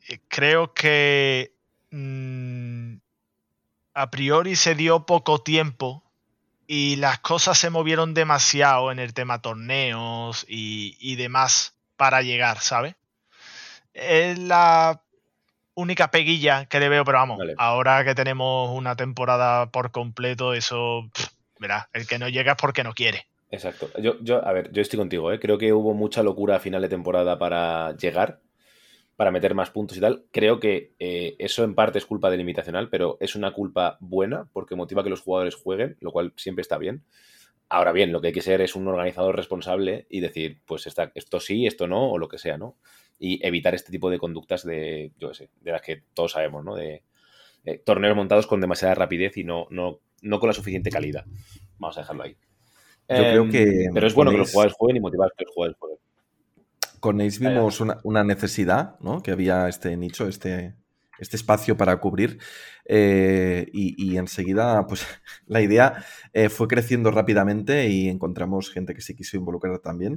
eh, creo que mm, a priori se dio poco tiempo y las cosas se movieron demasiado en el tema torneos y, y demás para llegar, ¿sabes? Es la única peguilla que le veo, pero vamos,
Vale.
ahora que tenemos una temporada por completo, eso, pff, verá, el que no llega es porque no quiere.
Exacto. Yo, yo, a ver, yo estoy contigo, ¿eh? Creo que hubo mucha locura a final de temporada para llegar, para meter más puntos y tal. Creo que eh, eso en parte es culpa del invitacional, pero es una culpa buena porque motiva que los jugadores jueguen, lo cual siempre está bien. Ahora bien, lo que hay que ser es un organizador responsable y decir, pues esta- esto sí, esto no, o lo que sea, ¿no? Y evitar este tipo de conductas de, yo qué sé, de las que todos sabemos, ¿no? De eh, torneos montados con demasiada rapidez y no, no, no con la suficiente calidad. Vamos a dejarlo ahí.
Yo creo
Em,
que
Pero es bueno que los jugadores jueguen y motivar a que los jugadores jueguen.
Con Ace vimos una, una necesidad, ¿no? Que había este nicho, este, este espacio para cubrir. eh, y, y enseguida, pues, la idea eh, fue creciendo rápidamente y encontramos gente que se quiso involucrar también.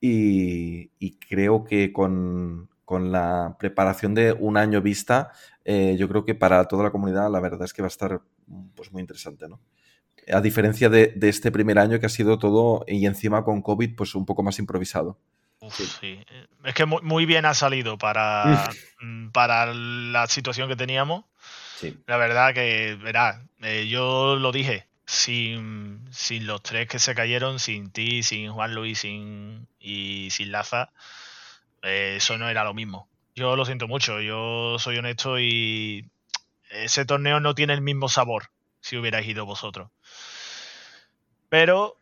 Y, y creo que con, con la preparación de un año vista, eh, yo creo que para toda la comunidad la verdad es que va a estar pues, muy interesante, ¿no? A diferencia de, de este primer año que ha sido todo, y encima con COVID, pues un poco más improvisado.
Uf,
Sí.
sí. Es que muy, muy bien ha salido para, mm, para la situación que teníamos.
Sí.
La verdad que, verá, eh, yo lo dije, sin, sin los tres que se cayeron, sin ti, sin Juan Luis sin, y sin Laza, eh, eso no era lo mismo. Yo lo siento mucho, yo soy honesto y ese torneo no tiene el mismo sabor si hubierais ido vosotros. Pero,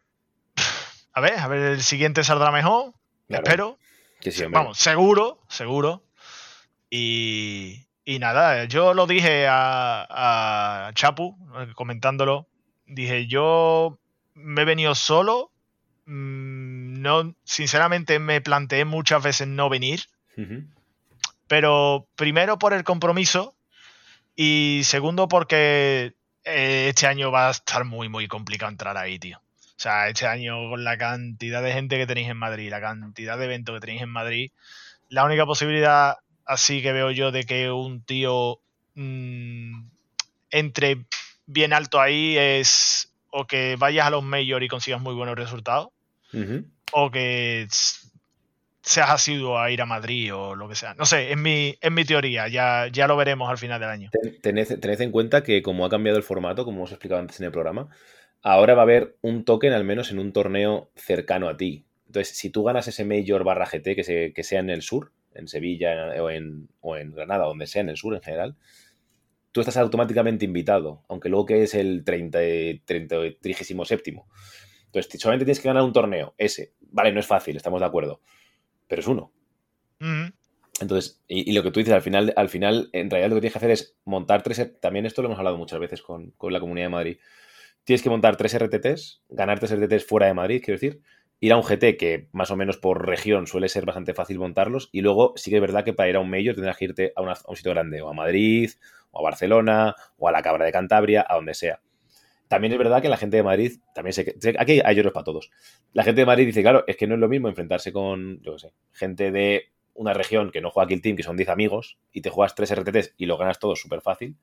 a ver, a ver, el siguiente saldrá mejor,
Claro.
espero.
Que sí.
Vamos, seguro, seguro. Y, y nada, yo lo dije a, a Chapu, eh, comentándolo. Dije, yo me he venido solo. mm, No, sinceramente me planteé muchas veces no venir. Pero primero por el compromiso. Y segundo porque eh, este año va a estar muy, muy complicado entrar ahí, tío. O sea, este año con la cantidad de gente que tenéis en Madrid, la cantidad de eventos que tenéis en Madrid, la única posibilidad así que veo yo de que un tío mm, entre bien alto ahí es o que vayas a los majors y consigas muy buenos resultados o que seas asiduo a ir a Madrid o lo que sea. No sé, es mi, es mi teoría, ya, ya lo veremos al final del año.
Tened, tened en cuenta que como ha cambiado el formato, como os he explicado antes en el programa, ahora va a haber un token al menos en un torneo cercano a ti. Entonces, si tú ganas ese Major barra GT que, que sea en el sur, en Sevilla o en, o en Granada, donde sea en el sur en general, tú estás automáticamente invitado, aunque luego que es el 30, 30, 37. Entonces, solamente tienes que ganar un torneo, ese. Vale, no es fácil, estamos de acuerdo, pero es uno. Entonces, y, lo que tú dices, al final, al final, en realidad lo que tienes que hacer es montar tres. También esto lo hemos hablado muchas veces con, con la comunidad de Madrid. Tienes que montar tres RTTs, ganar tres RTTs fuera de Madrid, quiero decir, ir a un GT que más o menos por región suele ser bastante fácil montarlos y luego sí que es verdad que para ir a un Major tendrás que irte a, un sitio grande, o a Madrid, o a Barcelona, o a la Cabra de Cantabria, a donde sea. También es verdad que la gente de Madrid, también sé que, aquí hay lloros para todos. La gente de Madrid dice, claro, es que no es lo mismo enfrentarse con, yo qué sé, gente de una región que no juega Kill Team, que son 10 amigos, y te juegas 3 RTTs y lo ganas todo súper fácil,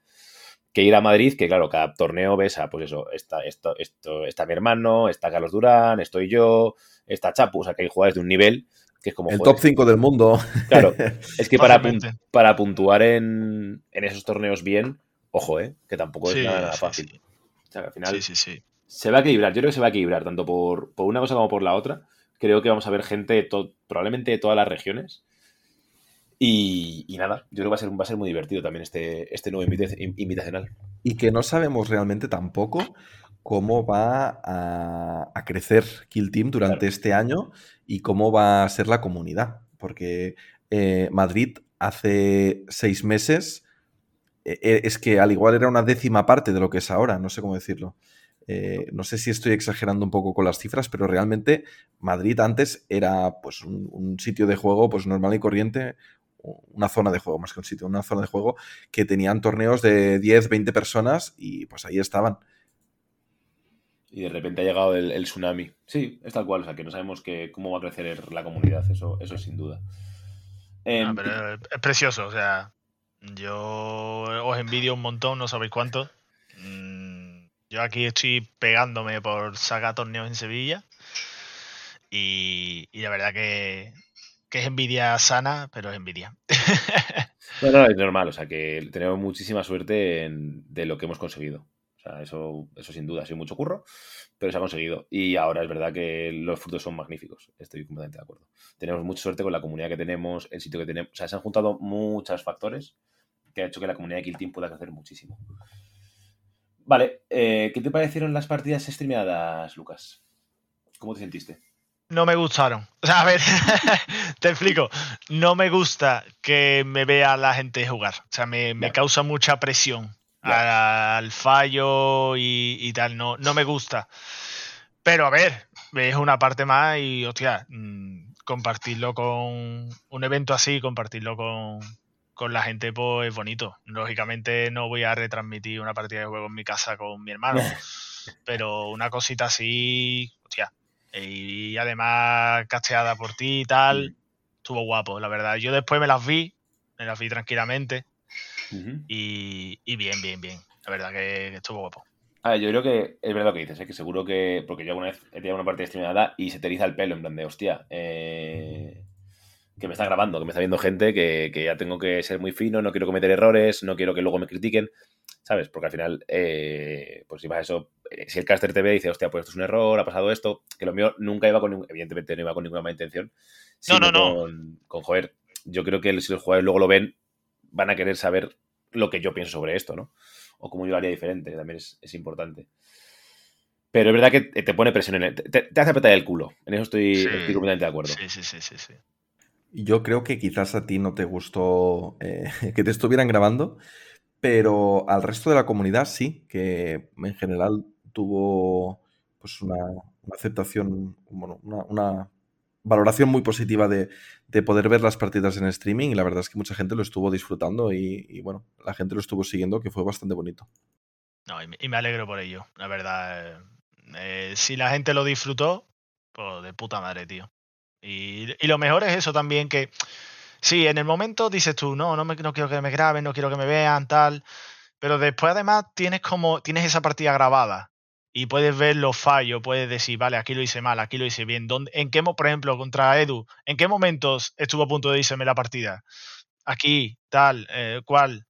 que ir a Madrid, que claro, cada torneo ves a, pues eso, está, esto, esto, está mi hermano, está Carlos Durán, estoy yo, está Chapu, o sea, que hay jugadores de un nivel que es como...
El top 5 del mundo.
Claro, es que para, para puntuar en, en, esos torneos bien, ojo, ¿eh? que tampoco es nada, fácil. O sea, al final
sí, sí,
se va a equilibrar, yo creo que se va a equilibrar tanto por, por una cosa como por la otra. Creo que vamos a ver gente probablemente de todas las regiones y, nada, yo creo que va a ser, va a ser muy divertido también este, este nuevo invitacional.
Y que no sabemos realmente tampoco cómo va a, crecer Kill Team durante este año y cómo va a ser la comunidad. Porque eh, Madrid hace seis meses eh, eh, es que al igual era una décima parte de lo que es ahora, no sé cómo decirlo. no sé si estoy exagerando un poco con las cifras, pero realmente Madrid antes era pues un, un, sitio de juego pues normal y corriente, una zona de juego, más que un sitio, una zona de juego que tenían torneos de 10, 20 personas y pues ahí estaban.
Y de repente ha llegado el, tsunami. Sí, es tal cual, o sea que no sabemos que, cómo va a crecer la comunidad, eso, eso sin duda.
Em, pero es precioso, o sea, yo os envidio un montón, no sabéis cuánto. Mm, yo aquí estoy pegándome por sacar torneos en Sevilla. y la verdad que que es envidia sana, pero es envidia.
no, no, es normal, o sea que tenemos muchísima suerte de lo que hemos conseguido. O sea, eso, eso sin duda ha sido mucho curro, pero se ha conseguido. Y ahora es verdad que los frutos son magníficos. Estoy completamente de acuerdo. Tenemos mucha suerte con la comunidad que tenemos, el sitio que tenemos. O sea, se han juntado muchos factores que ha hecho que la comunidad de Kill Team pueda crecer muchísimo. Vale, eh, ¿qué te parecieron las partidas streameadas, Lucas? ¿Cómo te sentiste?
No me gustaron. O sea, a ver, te explico. No me gusta que me vea la gente jugar. O sea, me, causa mucha presión al fallo y, tal. No, no me gusta. Pero a ver, es una parte más y, hostia, mm, compartirlo con un evento así, compartirlo con, con la gente, pues es bonito. Lógicamente no voy a retransmitir una partida de juego en mi casa con mi hermano. pero una cosita así, hostia, y además casteada por ti y tal. Estuvo guapo, la verdad. Yo después me las vi, me las vi tranquilamente. y, bien, bien, bien. La verdad que, estuvo guapo.
A ver, yo creo que es verdad lo que dices, ¿eh? que seguro que. Porque yo alguna vez he tenido una partida streamada y se te eriza el pelo, en plan de hostia. Eh, que me está grabando, que me está viendo gente, que, que, ya tengo que ser muy fino, no quiero cometer errores, no quiero que luego me critiquen. ¿Sabes? Porque al final, eh, pues si vas a eso, eh, si el caster te ve y dice, hostia, pues esto es un error, ha pasado esto, que lo mío nunca iba con, evidentemente no iba con ninguna mala intención.
No, no, no.
Con, con, joder, yo creo que si los jugadores luego lo ven, van a querer saber lo que yo pienso sobre esto, ¿no? O cómo yo haría diferente, también es, importante. Pero es verdad que te pone presión en el, te, hace apretar el culo. En eso estoy, completamente de acuerdo.
Sí, sí, sí, sí, sí.
Yo creo que quizás a ti no te gustó eh, que te estuvieran grabando, pero al resto de la comunidad sí, que en general tuvo pues una, aceptación, bueno, una, valoración muy positiva de, poder ver las partidas en streaming y la verdad es que mucha gente lo estuvo disfrutando y, bueno, la gente lo estuvo siguiendo que fue bastante bonito.
No, y me alegro por ello, la verdad. Eh, eh, si la gente lo disfrutó, pues de puta madre, tío. Y lo mejor es eso también que Sí, en el momento dices tú, no, no, me, no quiero que me graben, no quiero que me vean, tal. Pero después además tienes como, tienes esa partida grabada. y puedes ver los fallos, puedes decir, vale, aquí lo hice mal, aquí lo hice bien. ¿Dónde, ¿En qué, por ejemplo, contra Edu, en qué momentos estuvo a punto de irse la partida? Aquí, tal, eh, cuál.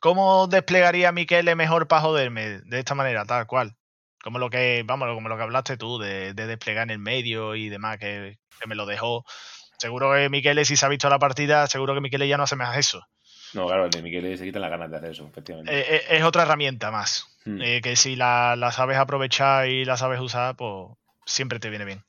¿Cómo desplegaría Miquele mejor para joderme? De esta manera, tal cual. Como lo que, vamos, como lo que hablaste tú, de, desplegar en el medio y demás, que, me lo dejó. Seguro que Miquele, si se ha visto la partida, seguro que Miquele ya no hace más eso.
No, claro, el de Miquele se quitan las ganas de hacer eso, efectivamente.
Eh, eh, es otra herramienta más. Hmm. Eh, que si la, sabes aprovechar y la sabes usar, pues siempre te viene bien.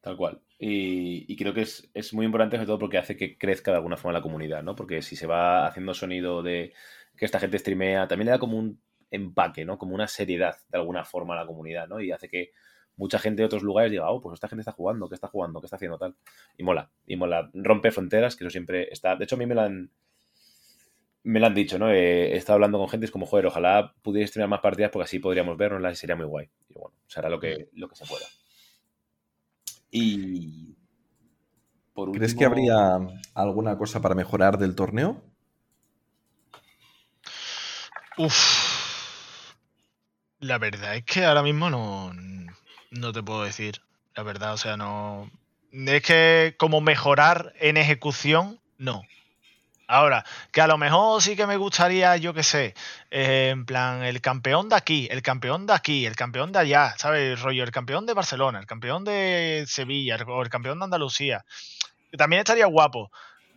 Tal cual. Y, creo que es, es, muy importante, sobre todo porque hace que crezca de alguna forma la comunidad, ¿no? Porque si se va haciendo sonido de que esta gente streamea, también le da como un empaque, ¿no? Como una seriedad de alguna forma a la comunidad, ¿no? Y hace que mucha gente de otros lugares diga, oh, pues esta gente está jugando, ¿qué está jugando? ¿Qué está haciendo tal? Y mola, y mola. Rompe fronteras, que eso siempre está. De hecho, a mí me lo han, me lo han dicho, ¿no? He, estado hablando con gente, es como, joder, ojalá pudierais tener más partidas porque así podríamos vernos y sería muy guay. Y bueno, será lo que, lo que se pueda. Y.
¿Crees que habría alguna cosa para mejorar del torneo?
Uf. La verdad es que ahora mismo no, no te puedo decir. La verdad, o sea, no. Es que como mejorar en ejecución, no. Ahora, que a lo mejor sí que me gustaría, yo qué sé, eh, en plan, el campeón de aquí, el campeón de aquí, el campeón de allá, ¿sabes? Rollo, el campeón de Barcelona, el campeón de Sevilla, o el campeón de Andalucía. También estaría guapo.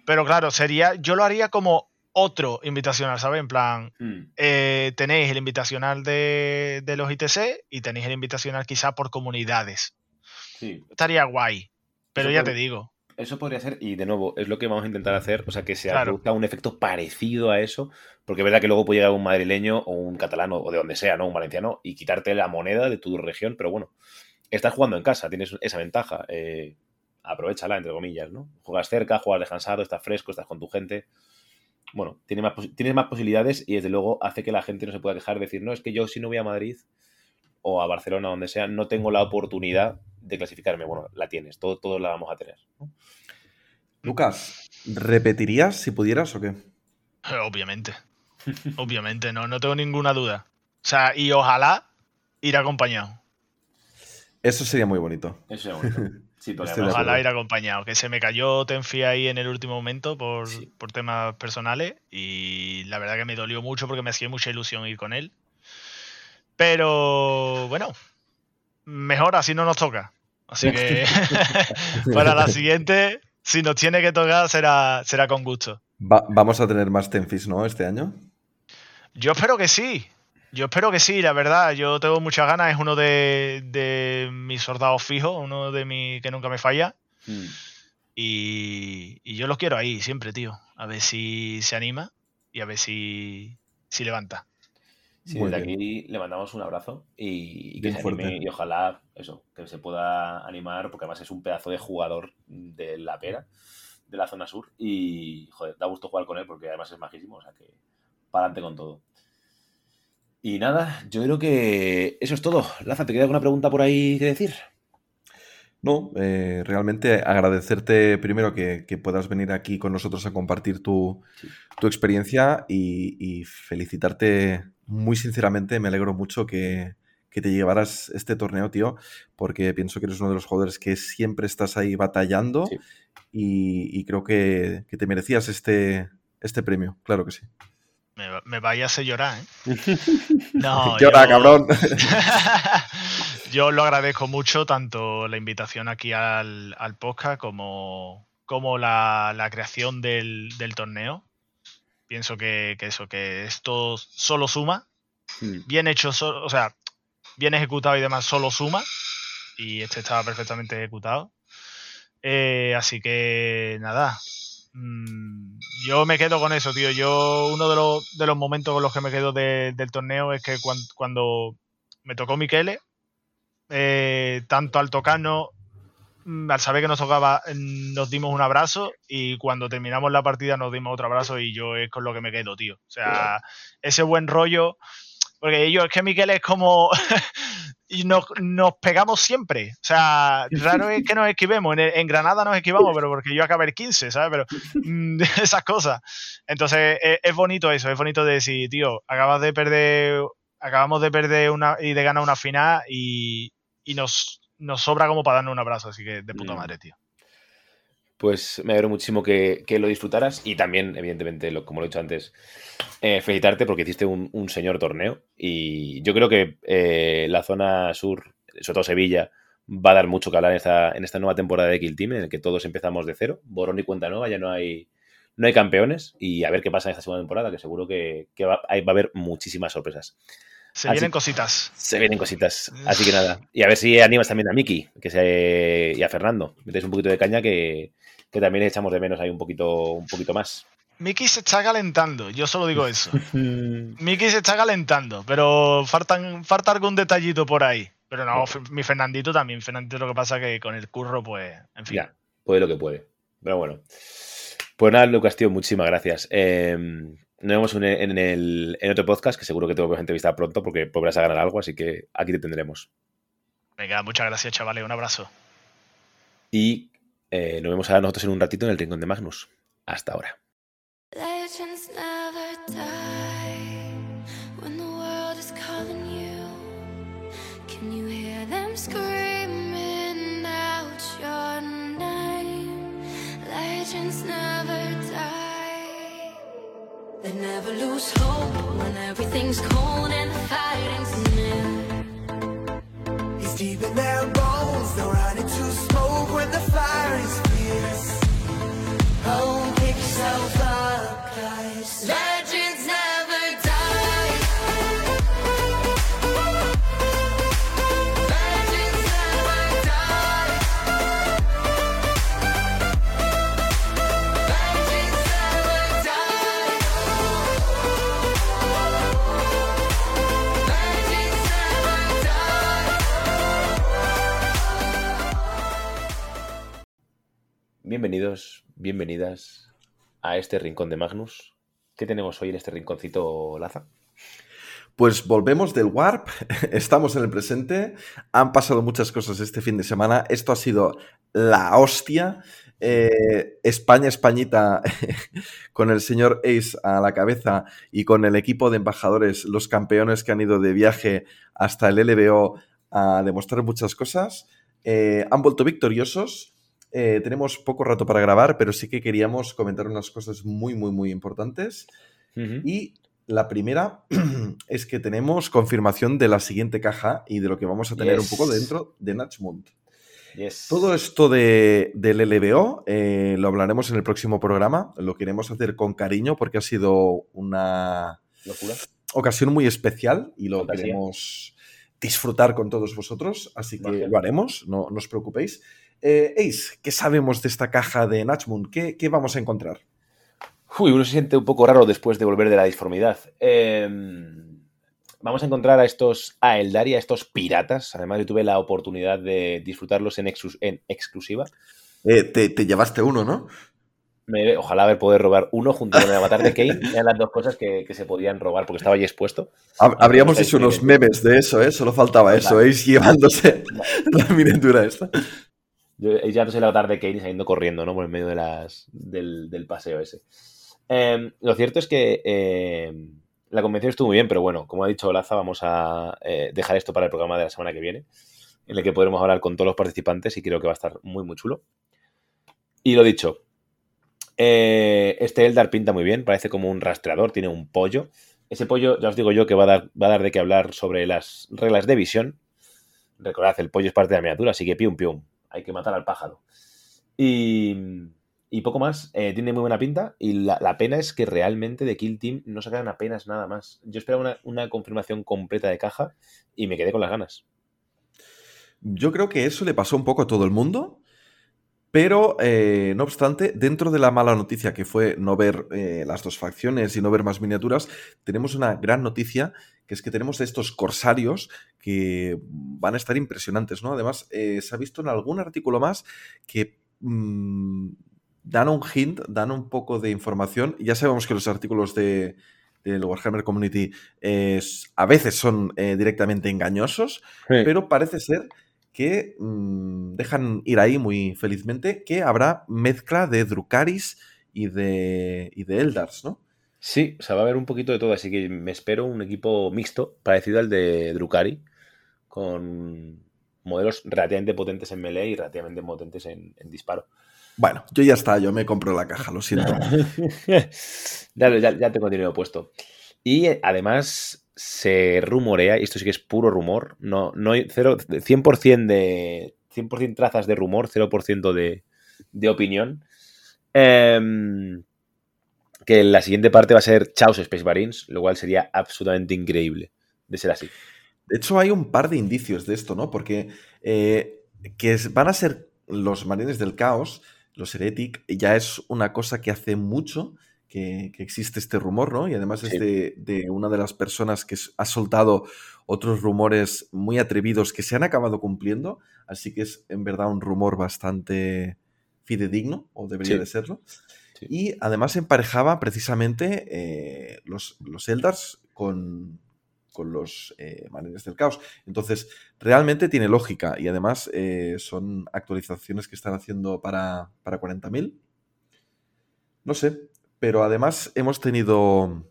Pero claro, sería, yo lo haría como otro invitacional, ¿sabes? En plan, hmm. eh, tenéis el invitacional de, los ITC y tenéis el invitacional quizá por comunidades. Sí. Estaría guay, pero ya te digo.
Eso podría ser, y de nuevo, es lo que vamos a intentar hacer, o sea, que se produzca un efecto parecido a eso, porque es verdad que luego puede llegar un madrileño o un catalano o de donde sea, ¿no? Un valenciano, y quitarte la moneda de tu región, pero bueno, estás jugando en casa, tienes esa ventaja, eh, aprovechala, entre comillas, ¿no? Juegas cerca, juegas descansado, estás fresco, estás con tu gente bueno, tiene más, tienes más posibilidades y desde luego hace que la gente no se pueda quejar de decir, no, es que yo si no voy a Madrid o a Barcelona, donde sea, no tengo la oportunidad de clasificarme. Bueno, la tienes, todo, todo la vamos a tener.
Lucas, ¿repetirías si pudieras o qué?
Obviamente. Obviamente, no, no tengo ninguna duda. O sea, y ojalá ir acompañado.
Eso sería muy bonito.
Eso sería bonito.
Ojalá ir acompañado. Que se me cayó Tenfi ahí en el último momento por, temas personales y la verdad que me dolió mucho porque me hacía mucha ilusión ir con él. Pero bueno, mejor así no nos toca. Así que para la siguiente, si nos tiene que tocar, será, será con gusto.
vamos a tener más Tenfis, ¿no? Este año.
Yo espero que sí. Yo espero que sí, la verdad. Yo tengo muchas ganas. Es uno de, mis soldados fijos, uno de mis que nunca me falla. Hmm. Y, yo los quiero ahí siempre, tío. A ver si se anima y a ver si, si levanta.
Sí, desde aquí le mandamos un abrazo y, que se anime y ojalá eso, que se pueda animar, porque además es un pedazo de jugador de la pera, de la zona sur. Y joder, da gusto jugar con él porque además es majísimo, o sea que para adelante con todo. Y nada, yo creo que eso es todo. Laza, ¿te queda alguna pregunta por ahí que decir?
No, eh, realmente agradecerte primero que, puedas venir aquí con nosotros a compartir tu, experiencia y, felicitarte muy sinceramente. Me alegro mucho que, te llevaras este torneo, tío, porque pienso que eres uno de los jugadores que siempre estás ahí batallando y, creo que, que, te merecías este, este premio, claro que sí.
Me, me vaya a hacer llorar, ¿eh?
No, Llora, cabrón.
yo lo agradezco mucho, tanto la invitación aquí al, podcast como, como la, creación del, torneo. Pienso que, eso, que esto solo suma. Hmm. Bien hecho, o sea, bien ejecutado y demás, solo suma. Y este estaba perfectamente ejecutado. Eh, así que nada, Mm, yo me quedo con eso, tío. Yo, uno de los, de los momentos con los que me quedo del torneo es que cuando, me tocó Miquele, eh, tanto al tocarnos, mm, al saber que nos tocaba, mm, nos dimos un abrazo y cuando terminamos la partida nos dimos otro abrazo y yo es con lo que me quedo, tío. O sea, ese buen rollo. Porque yo, es que Miquel es como. y nos, pegamos siempre. O sea, raro es que nos esquivemos. En, Granada nos esquivamos, pero porque yo acabé el 15, ¿sabes? Pero mm, esas cosas. Entonces, es, bonito eso. Es bonito decir, tío, acabas de perder acabamos de perder una y de ganar una final y, y nos, nos sobra como para darnos un abrazo, así que de puta
Mm.
madre, tío.
Pues me alegro muchísimo que, que lo disfrutaras y también, evidentemente, lo, como lo he dicho antes, eh, felicitarte porque hiciste un, un señor torneo y yo creo que eh, la zona sur, sobre todo Sevilla, va a dar mucho que hablar en esta, en esta nueva temporada de Kill Team en el que todos empezamos de cero, borrón y cuenta nueva, ya no hay, no hay campeones y a ver qué pasa en esta segunda temporada, que seguro que, que va a haber muchísimas sorpresas.
Se
Así-
vienen cositas.
Se vienen cositas, así que nada. Y a ver si animas también a Miki que se, y a Fernando. Metéis un poquito de caña que, que también echamos de menos ahí un poquito, un poquito más.
Miki se está calentando, yo solo digo eso. Miki se está calentando, pero faltan, falta algún detallito por ahí. Pero no, mi Fernandito también. Fernandito lo que pasa que con el curro, pues, en fin.
Ya, puede lo que puede. Pero bueno. Pues nada, Lucas, tío, muchísimas gracias. Eh, nos vemos en, en el, en otro podcast que seguro que te voy a entrevistar pronto porque volverás a ganar algo, así que aquí te tendremos.
Venga, muchas gracias, chavales. Un abrazo.
Y eh, nos vemos a nosotros en un ratito en el Rincón de Magnus. Hasta ahora.
They never lose hope when everything's cold and the fighting's near.
It's deep in their bones, they'll run into smoke when the fire is fierce. Oh, pick yourself up,
Bienvenidos, bienvenidas a este Rincón de Magnus. ¿Qué tenemos hoy en este rinconcito, Laza?
Pues volvemos del Warp, estamos en el presente, han pasado muchas cosas este fin de semana, esto ha sido la hostia. Eh, España, Españita, con el señor Ace a la cabeza y con el equipo de embajadores, los campeones que han ido de viaje hasta el LBO a demostrar muchas cosas, eh, han vuelto victoriosos. Eh, tenemos poco rato para grabar, pero sí que queríamos comentar unas cosas muy, muy, muy importantes. Y la primera es que tenemos confirmación de la siguiente caja y de lo que vamos a tener un poco dentro de Natchmund.
Yes.
Todo esto de, del LBO eh, lo hablaremos en el próximo programa. Lo queremos hacer con cariño porque ha sido una
¿Locura?
ocasión muy especial y lo
Fantasía.
queremos disfrutar con todos vosotros. Así que lo haremos, no, no os preocupéis. Eh, Ace, ¿qué sabemos de esta caja de Natchmund? ¿Qué, qué vamos a encontrar?
Uy, uno se siente un poco raro después de volver de la disformidad. Eh, vamos a encontrar a estos a Eldari, a estos piratas. Además, yo tuve la oportunidad de disfrutarlos en, exus- en exclusiva.
Eh, te, te llevaste uno, ¿no?
Me- ojalá haber poder robar uno junto con el avatar de Kane. Eran las dos cosas que, que se podían robar porque estaba allí expuesto.
Hab- Habríamos hecho
ahí
unos memes de eso, ¿eh? Solo faltaba eso. ¿eh? Llevándose la miniatura esta.
Yo ya no sé el avatar de Kane saliendo corriendo, ¿no? Por el medio de las, del, del paseo ese. Eh, lo cierto es que eh, la convención estuvo muy bien, pero bueno, como ha dicho Laza, vamos a eh, dejar esto para el programa de la semana que viene, en el que podremos hablar con todos los participantes y creo que va a estar muy, muy chulo. Y lo dicho, eh, este Eldar pinta muy bien, parece como un rastreador, tiene un pollo. Ese pollo, ya os digo yo, que va a dar, va a dar de qué hablar sobre las reglas de visión. Recordad, el pollo es parte de la miniatura, así que pium, pium. Hay que matar al pájaro. Y, poco más. eh, tiene muy buena pinta. Y la, pena es que realmente de Kill Team no sacaron apenas nada más. Yo esperaba una, una confirmación completa de caja y me quedé con las ganas.
Yo creo que eso le pasó un poco a todo el mundo, pero eh, no obstante, dentro de la mala noticia que fue no ver eh, las dos facciones y no ver más miniaturas, tenemos una gran noticia, que es que tenemos estos corsarios que van a estar impresionantes, ¿no? Además, eh, se ha visto en algún artículo más que mm, dan un hint, dan un poco de información. Ya sabemos que los artículos de del Warhammer Community eh, a veces son eh, directamente engañosos, pero parece ser que mmm, dejan ir ahí muy felizmente que habrá mezcla de Drukaris y de, y de Eldars, ¿no?
Sí, o sea, va a haber un poquito de todo, así que me espero un equipo mixto, parecido al de Drukari, con modelos relativamente potentes en melee y relativamente potentes en, en disparo.
Bueno, yo ya está, yo me compro la caja, lo siento.
ya, ya, ya tengo dinero puesto. Y además se rumorea, y esto sí que es puro rumor, no, no hay cero, 100% de 100% trazas de rumor, 0% de, de opinión. em, que la siguiente parte va a ser Chaos Space Marines, lo cual sería absolutamente increíble de ser así.
De hecho, hay un par de indicios de esto, ¿no? Porque eh, que van a ser los marines del caos, los Heretic, ya es una cosa que hace mucho que, que existe este rumor, ¿no? Y además es de, de una de las personas que ha soltado otros rumores muy atrevidos que se han acabado cumpliendo, así que es en verdad un rumor bastante fidedigno, o debería
Sí.
de serlo.
Sí.
Y además emparejaba precisamente eh, los, los Eldars con, con los eh, Marines del Caos. Entonces, realmente tiene lógica y además eh, son actualizaciones que están haciendo para, para 40.000. No sé, pero además hemos tenido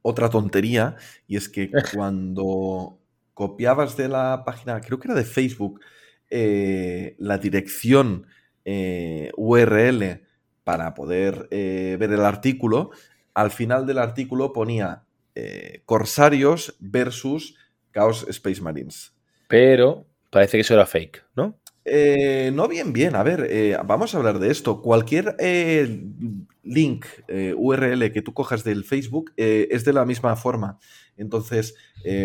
otra tontería y es que cuando copiabas de la página, creo que era de Facebook, eh, la dirección eh, URL para poder eh, ver el artículo, al final del artículo ponía eh, Corsarios versus Chaos Space Marines.
Pero parece que eso era fake, ¿no?
Eh, no bien, bien. A ver, eh, vamos a hablar de esto. Cualquier eh, link, URL que tú cojas del Facebook es de la misma forma. Entonces,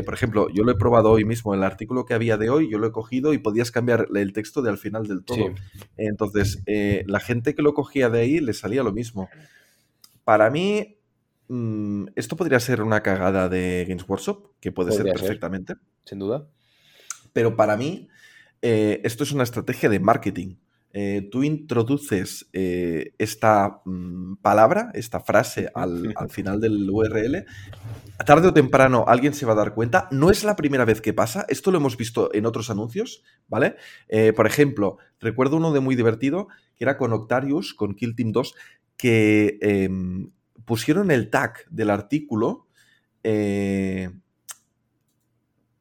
por ejemplo, yo lo he probado hoy mismo, el artículo que había de hoy, yo lo he cogido y podías cambiar el texto de al final del todo.
Sí.
Entonces, la gente que lo cogía de ahí le salía lo mismo. Para mí, mm, esto podría ser una cagada de Games Workshop, que puede ser
Podría ser.
perfectamente
Sin duda.
pero para mí eh, esto es una estrategia de marketing. Eh, tú introduces eh, esta mm, palabra, esta frase al, al final del URL. Tarde o temprano alguien se va a dar cuenta. No es la primera vez que pasa. Esto lo hemos visto en otros anuncios, ¿vale? Eh, por ejemplo, recuerdo uno de muy divertido que era con Octarius, con Kill Team 2, que em, pusieron el tag del artículo. eh,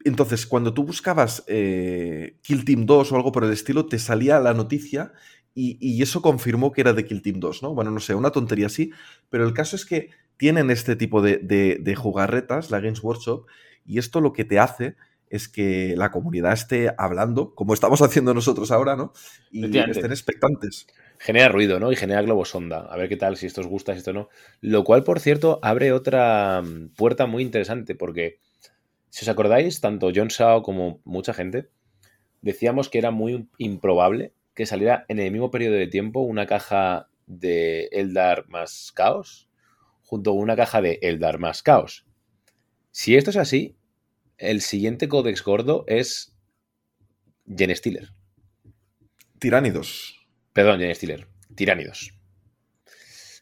entonces, cuando tú buscabas eh, Kill Team 2 o algo por el estilo, te salía la noticia y, y eso confirmó que era de Kill Team 2, ¿no? Bueno, no sé, una tontería así, pero el caso es que tienen este tipo de, de- de jugarretas, la Games Workshop, y esto lo que te hace es que la comunidad esté hablando, como estamos haciendo nosotros ahora, ¿no? Y estén expectantes.
Genera ruido, ¿no? Y genera globosonda. A ver qué tal, si esto os gusta, si esto no. Lo cual, por cierto, abre otra mm, puerta muy interesante, porque si os acordáis, tanto John Shao como mucha gente decíamos que era muy improbable que saliera en el mismo periodo de tiempo una caja de Eldar más Caos junto con una caja de Eldar más Caos. Si esto es así, el siguiente códex gordo es Gen Stealer.
Tiránidos.
Perdón, Gen Stealer. Tiránidos.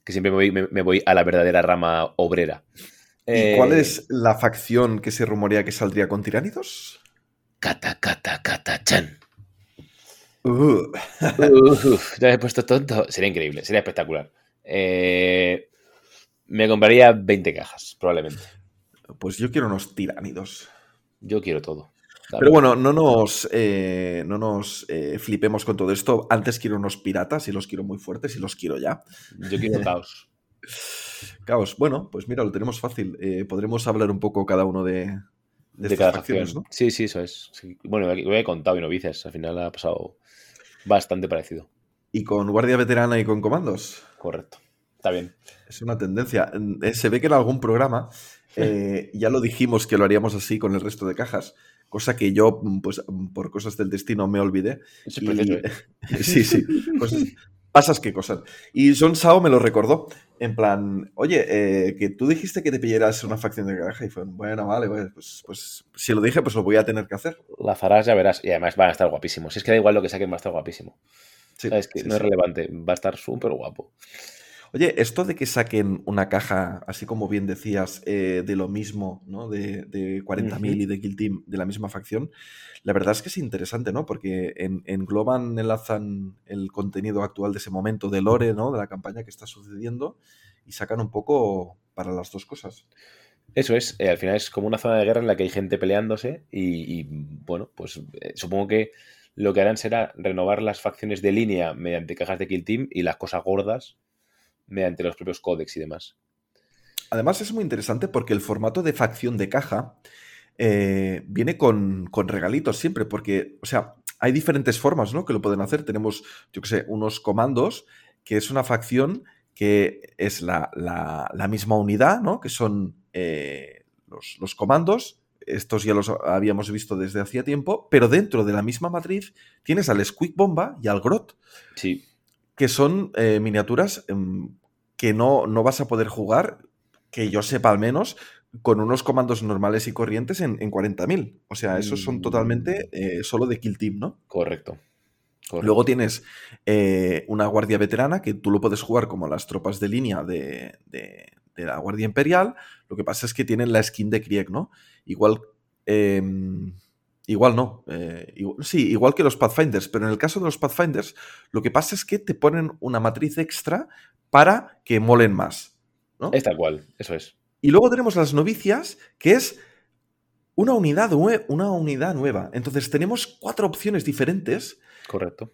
Que siempre me voy, me- me voy a la verdadera rama obrera.
¿Y
Eh,
cuál es la facción que se rumorea que saldría con tiránidos?
Kata, kata, kata, chan.
Uh,
Uf, ya me he puesto tonto. Sería increíble, sería espectacular. Eh, me compraría 20 cajas, probablemente.
pues yo quiero unos tiránidos.
Yo quiero todo.
Pero bueno, no nos, eh, no nos eh, flipemos con todo esto. Antes quiero unos piratas y los quiero muy fuertes y los quiero ya.
Yo quiero caos.
Caos. Bueno, pues mira, lo tenemos fácil. Eh, podremos hablar un poco cada uno de, de,
De cada facción.
¿no?
Sí, sí, eso es. Sí. Bueno, lo he contado y novices. Al final ha pasado bastante parecido.
Y con guardia veterana y con comandos.
Correcto. Está bien.
Es una tendencia. Eh, Se ve que en algún programa eh, ya lo dijimos que lo haríamos así con el resto de cajas. Cosa que yo, mm, pues mm, por cosas del destino, me olvidé. Sí, sí. cosas- pasas que cosas. Y John Sao me lo recordó. En plan, oye, eh, que tú dijiste que te pillaras una facción de caja. Y fue, bueno, vale, pues, pues, si lo dije, pues lo voy a tener que hacer.
La farás, ya verás. Y además van a estar guapísimos. Si es que da igual lo que saquen, va a estar guapísimo.
Sí,
¿Sabes? Que
sí,
no es
sí.
relevante. Va a estar súper guapo.
Oye, esto de que saquen una caja, así como bien decías, eh, de lo mismo, ¿no? De, de 40.000
Ujú.
y de Kill Team de la misma facción, la verdad es que es interesante, ¿no? Porque en, engloban, enlazan el contenido actual de ese momento, de lore, ¿no? De la campaña que está sucediendo y sacan un poco para las dos cosas.
Eso es, eh, al final es como una zona de guerra en la que hay gente peleándose y, y, bueno, pues eh, supongo que lo que harán será renovar las facciones de línea mediante cajas de Kill Team y las cosas gordas mediante los propios códex y demás.
Además es muy interesante porque el formato de facción de caja eh, viene con, con regalitos siempre, porque, o sea, hay diferentes formas, ¿no? Que lo pueden hacer. Tenemos, yo qué sé, unos comandos, que es una facción que es la, la- la misma unidad, ¿no? Que son eh, los, los comandos. Estos ya los habíamos visto desde hacía tiempo, pero dentro de la misma matriz tienes al Squeak Bomba y al Grot,
Sí,
que son eh, miniaturas em, que no, no vas a poder jugar, que yo sepa al menos, con unos comandos normales y corrientes en, en 40.000. O sea, esos son
Mm.
totalmente eh, solo de Kill Team, ¿no?
correcto. correcto.
Luego tienes eh, una guardia veterana que tú lo puedes jugar como las tropas de línea de, de- de la Guardia Imperial. Lo que pasa es que tienen la skin de Krieg, ¿no? Igual. em, igual no. eh, igual- sí, igual que los Pathfinders. Pero en el caso de los Pathfinders, lo que pasa es que te ponen una matriz extra para que molen más. ¿no?
es tal cual, eso es.
Y luego tenemos las novicias, que es una unidad, una unidad nueva. Entonces tenemos cuatro opciones diferentes
Correcto.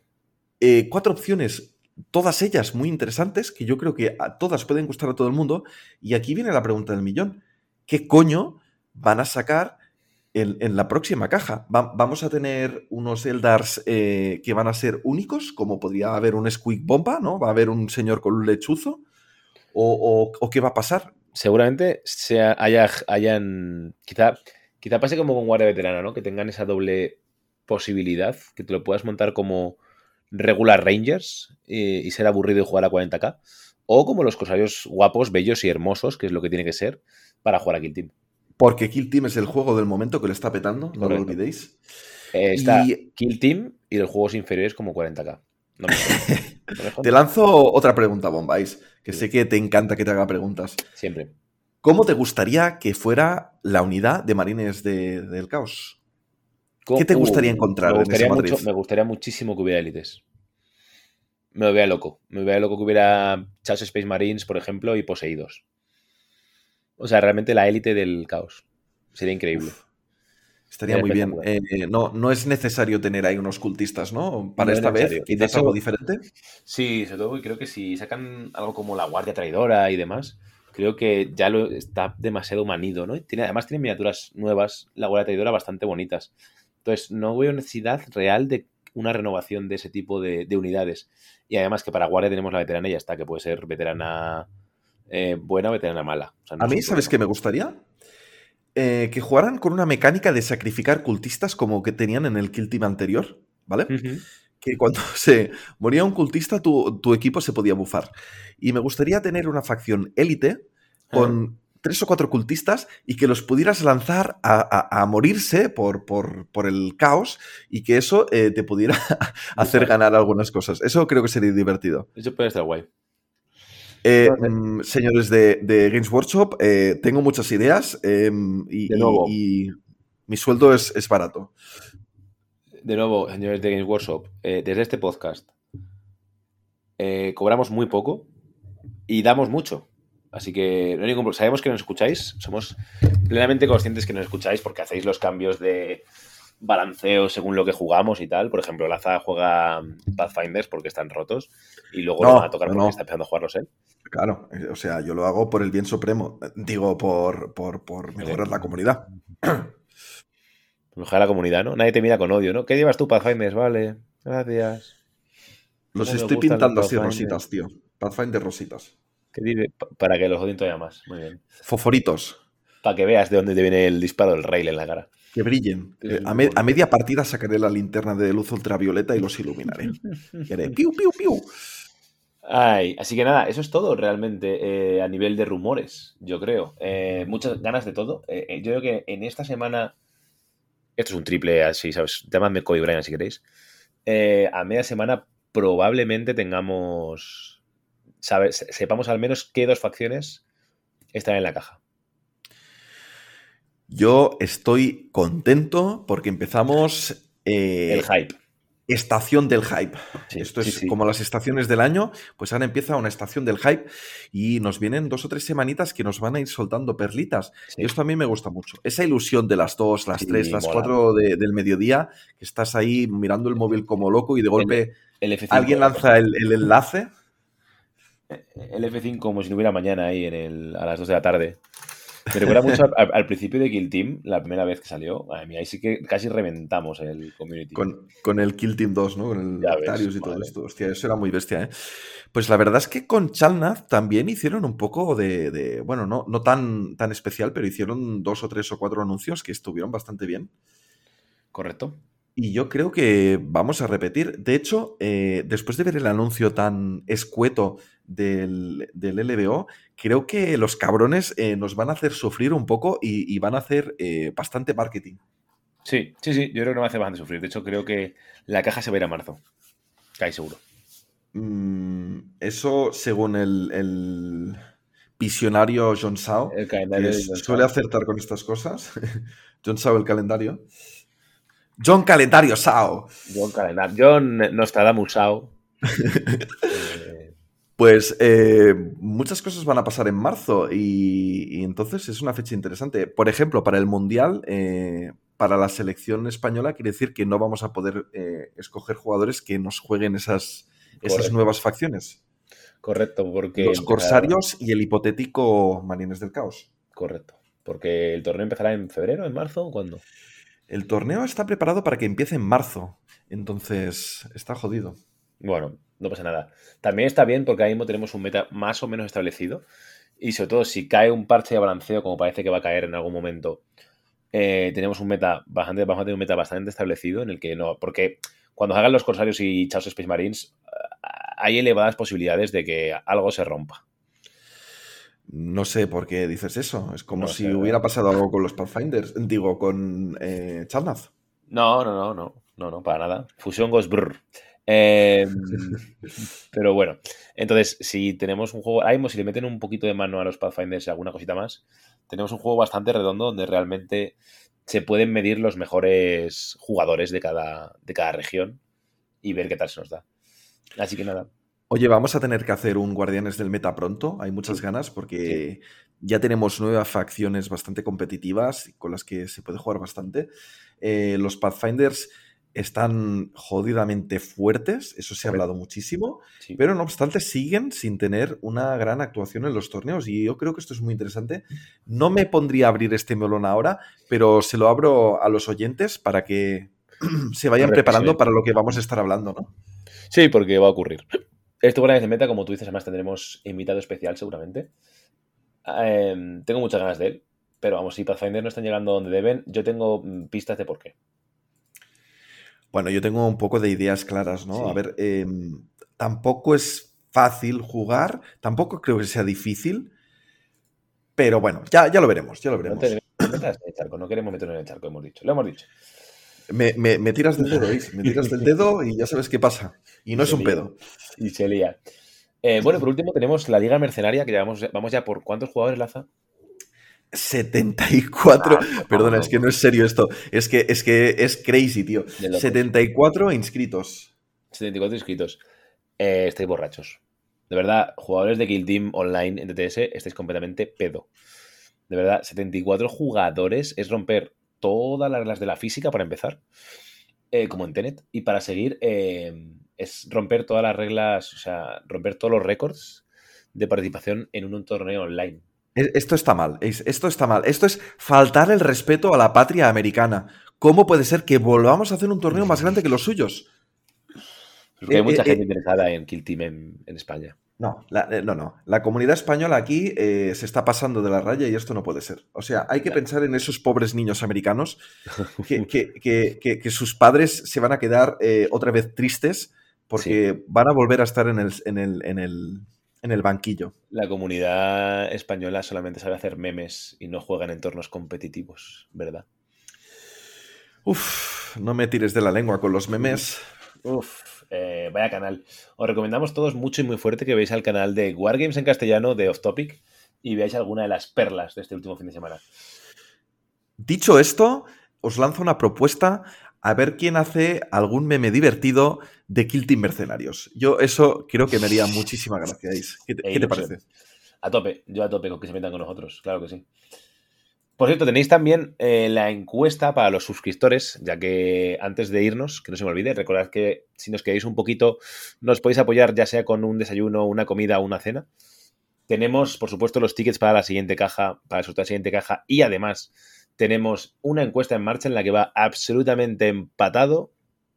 eh, cuatro opciones, todas ellas muy interesantes, que yo creo que a todas pueden gustar a todo el mundo. Y aquí viene la pregunta del millón. ¿Qué coño van a sacar en, la próxima caja? Va- ¿Vamos a tener unos Eldars eh, que van a ser únicos, como podría haber un Squeak Bomba, ¿no? ¿Va a haber un señor con un lechuzo? ¿O, qué va a pasar?
Seguramente se ha- haya, hayan. Quizá, quizá pase como con Guardia Veterana, ¿no? Que tengan esa doble posibilidad, que te lo puedas montar como regular Rangers y ser aburrido y jugar a 40k. O como los cosarios guapos, bellos y hermosos, que es lo que tiene que ser para jugar a Kill Team.
Porque Kill Team es el juego del momento que lo está petando, no lo olvidéis.
Eh, está
Y-
Kill Team y los juegos inferiores como 40k. No me jodas. No me jodas.
Te lanzo otra pregunta, Bombais, que sé que te encanta que te haga preguntas.
Siempre.
¿Cómo te gustaría que fuera la unidad de marines de- del caos? ¿Qué te gustaría encontrar
Uh, me
en esa
gustaría mucho-
matriz?
Me gustaría muchísimo que hubiera élites. Me volvería loco. Me volvería loco que hubiera Chaos Space Marines, por ejemplo, y poseídos. O sea, realmente la élite del caos. Sería increíble.
Uf, estaría muy bien. Eh, no, no es necesario tener ahí unos cultistas, ¿no? Para
No es
esta vez, quizás algo diferente.
Sí, sobre todo creo que si sacan algo como la Guardia Traidora y demás, creo que ya lo está demasiado manido, ¿no? Tiene, además tiene miniaturas nuevas, la Guardia Traidora, bastante bonitas. Entonces, no veo necesidad real de una renovación de ese tipo de, de unidades. Y además que para Guardia tenemos la veterana y ya está, que puede ser veterana eh, buena o veterana mala. O sea, no
A mí, ¿sabes qué me gustaría? Eh, que jugaran con una mecánica de sacrificar cultistas como que tenían en el Kill Team anterior, ¿vale? Que cuando se moría un cultista, tu, tu equipo se podía bufar. Y me gustaría tener una facción élite con tres o cuatro cultistas y que los pudieras lanzar a, a- a morirse por, por- por el caos y que eso eh, te pudiera hacer ganar algunas cosas. Eso creo que sería divertido.
Eso puede estar guay.
Eh, mm, señores de, de Games Workshop, eh, tengo muchas ideas eh, y,
De nuevo.
y- y mi sueldo es, es barato.
De nuevo, señores de Games Workshop, eh, desde este podcast cobramos muy poco y damos mucho. Así que no hay ningún pro- sabemos que nos escucháis, somos plenamente conscientes que nos escucháis porque hacéis los cambios de balanceo según lo que jugamos y tal. Por ejemplo, Laza juega Pathfinders porque están rotos y luego
No,
lo van a tocar porque
no.
está empezando a jugarlos él.
Claro, o sea, yo lo hago por el bien supremo. Digo, por, por, por mejorar la comunidad.
Ojalá la comunidad, ¿no? Nadie te mira con odio, ¿no? ¿Qué llevas tú, Pathfinders? Vale, gracias.
Los
¿Cómo me
estoy pintando así rositas, tío. Pathfinder rositas.
¿Qué dice? Pa- Para que los odien todavía más. Muy bien.
Foforitos.
Para que veas de dónde te viene el disparo del rail en la cara.
Que brillen. Eh, a, me- a media partida sacaré la linterna de luz ultravioleta y los iluminaré. Y haré piu, piu, piu.
Ay, así que nada, eso es todo realmente eh, a nivel de rumores, yo creo. Eh, muchas ganas de todo. Eh, eh, yo creo que en esta semana, esto es un triple así, ¿sabes? Llamadme Cody Bryant si queréis. Eh, a media semana probablemente tengamos, ¿sabes? Sepamos al menos qué dos facciones están en la caja.
Yo estoy contento porque empezamos. eh,
El hype.
estación del hype.
Sí,
Esto es
sí, sí.
como las estaciones del año, pues ahora empieza una estación del hype y nos vienen dos o tres semanitas que nos van a ir soltando perlitas. Y esto a mí me gusta mucho. Esa ilusión de las dos, las tres, las
mola.
cuatro de- del mediodía, que estás ahí mirando el móvil como loco y de golpe
El F5,
alguien lanza el, el enlace.
el F5 como si no hubiera mañana ahí en el, a las 2 de la tarde. Me recuerda mucho al, al principio de Kill Team, la primera vez que salió. Ahí sí que casi reventamos el community.
Con, con el Kill Team 2, ¿no? Con el Octarius y todo esto. Hostia, eso era muy bestia, ¿eh? Pues la verdad es que con Chalnaz también hicieron un poco de. de- bueno, no, no tan, tan especial, pero hicieron dos o tres o cuatro anuncios que estuvieron bastante bien.
¿Correcto?
Y yo creo que vamos a repetir. De hecho, eh, después de ver el anuncio tan escueto del, del LBO, creo que los cabrones eh, nos van a hacer sufrir un poco y, y van a hacer eh, bastante marketing.
Sí, sí, sí. Yo creo que no me hace bastante sufrir. De hecho, creo que la caja se va a ir a marzo. Cae seguro.
Mm, eso según el, el visionario John Sao,
El
que
calendario John
suele
Sao.
acertar con estas cosas. John Sao, el calendario. John Calendario Sao.
John Calendar. John Nostradamus Sao.
Pues eh, muchas cosas van a pasar en marzo y, y entonces es una fecha interesante. Por ejemplo, para el Mundial, eh, para la selección española, quiere decir que no vamos a poder eh, escoger jugadores que nos jueguen esas, esas nuevas facciones.
correcto, porque.
Los
empezará-
Corsarios y el hipotético Marines del Caos.
Correcto. Porque el torneo empezará en febrero, en marzo, ¿o ¿cuándo?
El torneo está preparado para que empiece en marzo, entonces está jodido.
Bueno, no pasa nada. También está bien porque ahora mismo tenemos un meta más o menos establecido. Y sobre todo, si cae un parche de balanceo, como parece que va a caer en algún momento, eh, tenemos un meta bastante, vamos a tener un meta bastante establecido en el que no. Porque cuando hagan los Corsarios y Chaos Space Marines, eh, hay elevadas posibilidades de que algo se rompa.
No sé por qué dices eso. Es como
No
si hubiera pasado algo con los Pathfinders. Digo, con eh.
No, no, no, no, no, no, para nada. Fusión Ghost Brr. Eh, pero bueno, entonces, si tenemos un juego, ahora mismo, si le meten un poquito de mano a los Pathfinders y alguna cosita más, tenemos un juego bastante redondo donde realmente se pueden medir los mejores jugadores de cada, de cada región y ver qué tal se nos da. Así que nada,
Oye, vamos a tener que hacer un Guardianes del Meta pronto. Hay muchas ganas porque ya tenemos nuevas facciones bastante competitivas con las que se puede jugar bastante. Eh, los Pathfinders están jodidamente fuertes, eso se ha hablado muchísimo,
sí.
pero no obstante siguen sin tener una gran actuación en los torneos y yo creo que esto es muy interesante. No me pondría a abrir este melón ahora, pero se lo abro a los oyentes para que se vayan preparando para lo que vamos a estar hablando, ¿no?
Sí, porque va a ocurrir. Este Guardianes de Meta, como tú dices, además tendremos invitado especial seguramente. Em, tengo muchas ganas de él, pero vamos, si Pathfinder no están llegando donde deben, yo tengo mm, pistas de por qué.
Bueno, yo tengo un poco de ideas claras, ¿no?
Sí.
A ver, em, tampoco es fácil jugar, tampoco creo que sea difícil, pero bueno, ya, ya lo veremos, ya lo veremos.
no te metas en el charco, no queremos meternos en el charco, hemos dicho. Lo hemos dicho.
Me, me- me tiras del dedo, ¿veis? Me tiras del dedo y ya sabes qué pasa. Y no es un
lía.
pedo.
Y se lía. Eh, bueno, por último tenemos la Liga Mercenaria, que ya vamos, vamos ya por cuántos jugadores, Laza.
74.
Ah,
Perdona, es que no es serio esto. Es que es, que es crazy, tío.
De locos.
74 inscritos.
74 inscritos. Eh, estáis borrachos. De verdad, jugadores de Kill Team Online en TTS, estáis completamente pedo. De verdad, 74 jugadores es romper todas las reglas de la física para empezar, eh, como en Tenet, y para seguir eh, es romper todas las reglas, o sea, romper todos los récords de participación en un torneo online.
Esto está mal, es- esto está mal. Esto es faltar el respeto a la patria americana. ¿Cómo puede ser que volvamos a hacer un torneo más grande que los suyos?
Porque hay
Eh,
mucha
eh,
gente
eh.
interesada en Kill Team en, en España.
No, la- no, no. La comunidad española aquí se está pasando de la raya y esto no puede ser. O sea, hay que
Claro.
pensar en esos pobres niños americanos que, que- que- sus padres se van a quedar otra vez tristes porque van a volver a estar en el, en el, en el, en el banquillo.
La comunidad española solamente sabe hacer memes y no juega en entornos competitivos, ¿verdad?
Uf, no me tires de la lengua con los memes.
Uf, eh, vaya canal. Os recomendamos todos mucho y muy fuerte que veáis al canal de Wargames en castellano de Off Topic y veáis alguna de las perlas de este último fin de semana.
Dicho esto, os lanzo una propuesta. A ver quién hace algún meme divertido de Kill Team Mercenarios. Yo eso creo que me haría muchísima gracia. ¿Qué te, qué te parece?
A tope, yo a tope con que se metan con nosotros, claro que sí. Por cierto, tenéis también eh, la encuesta para los suscriptores, ya que antes de irnos, que no se me olvide, recordad que si nos queréis un poquito, nos podéis apoyar ya sea con un desayuno, una comida o una cena. Tenemos, por supuesto, los tickets para la siguiente caja, para el sorteo de la siguiente caja, y además tenemos una encuesta en marcha en la que va absolutamente empatado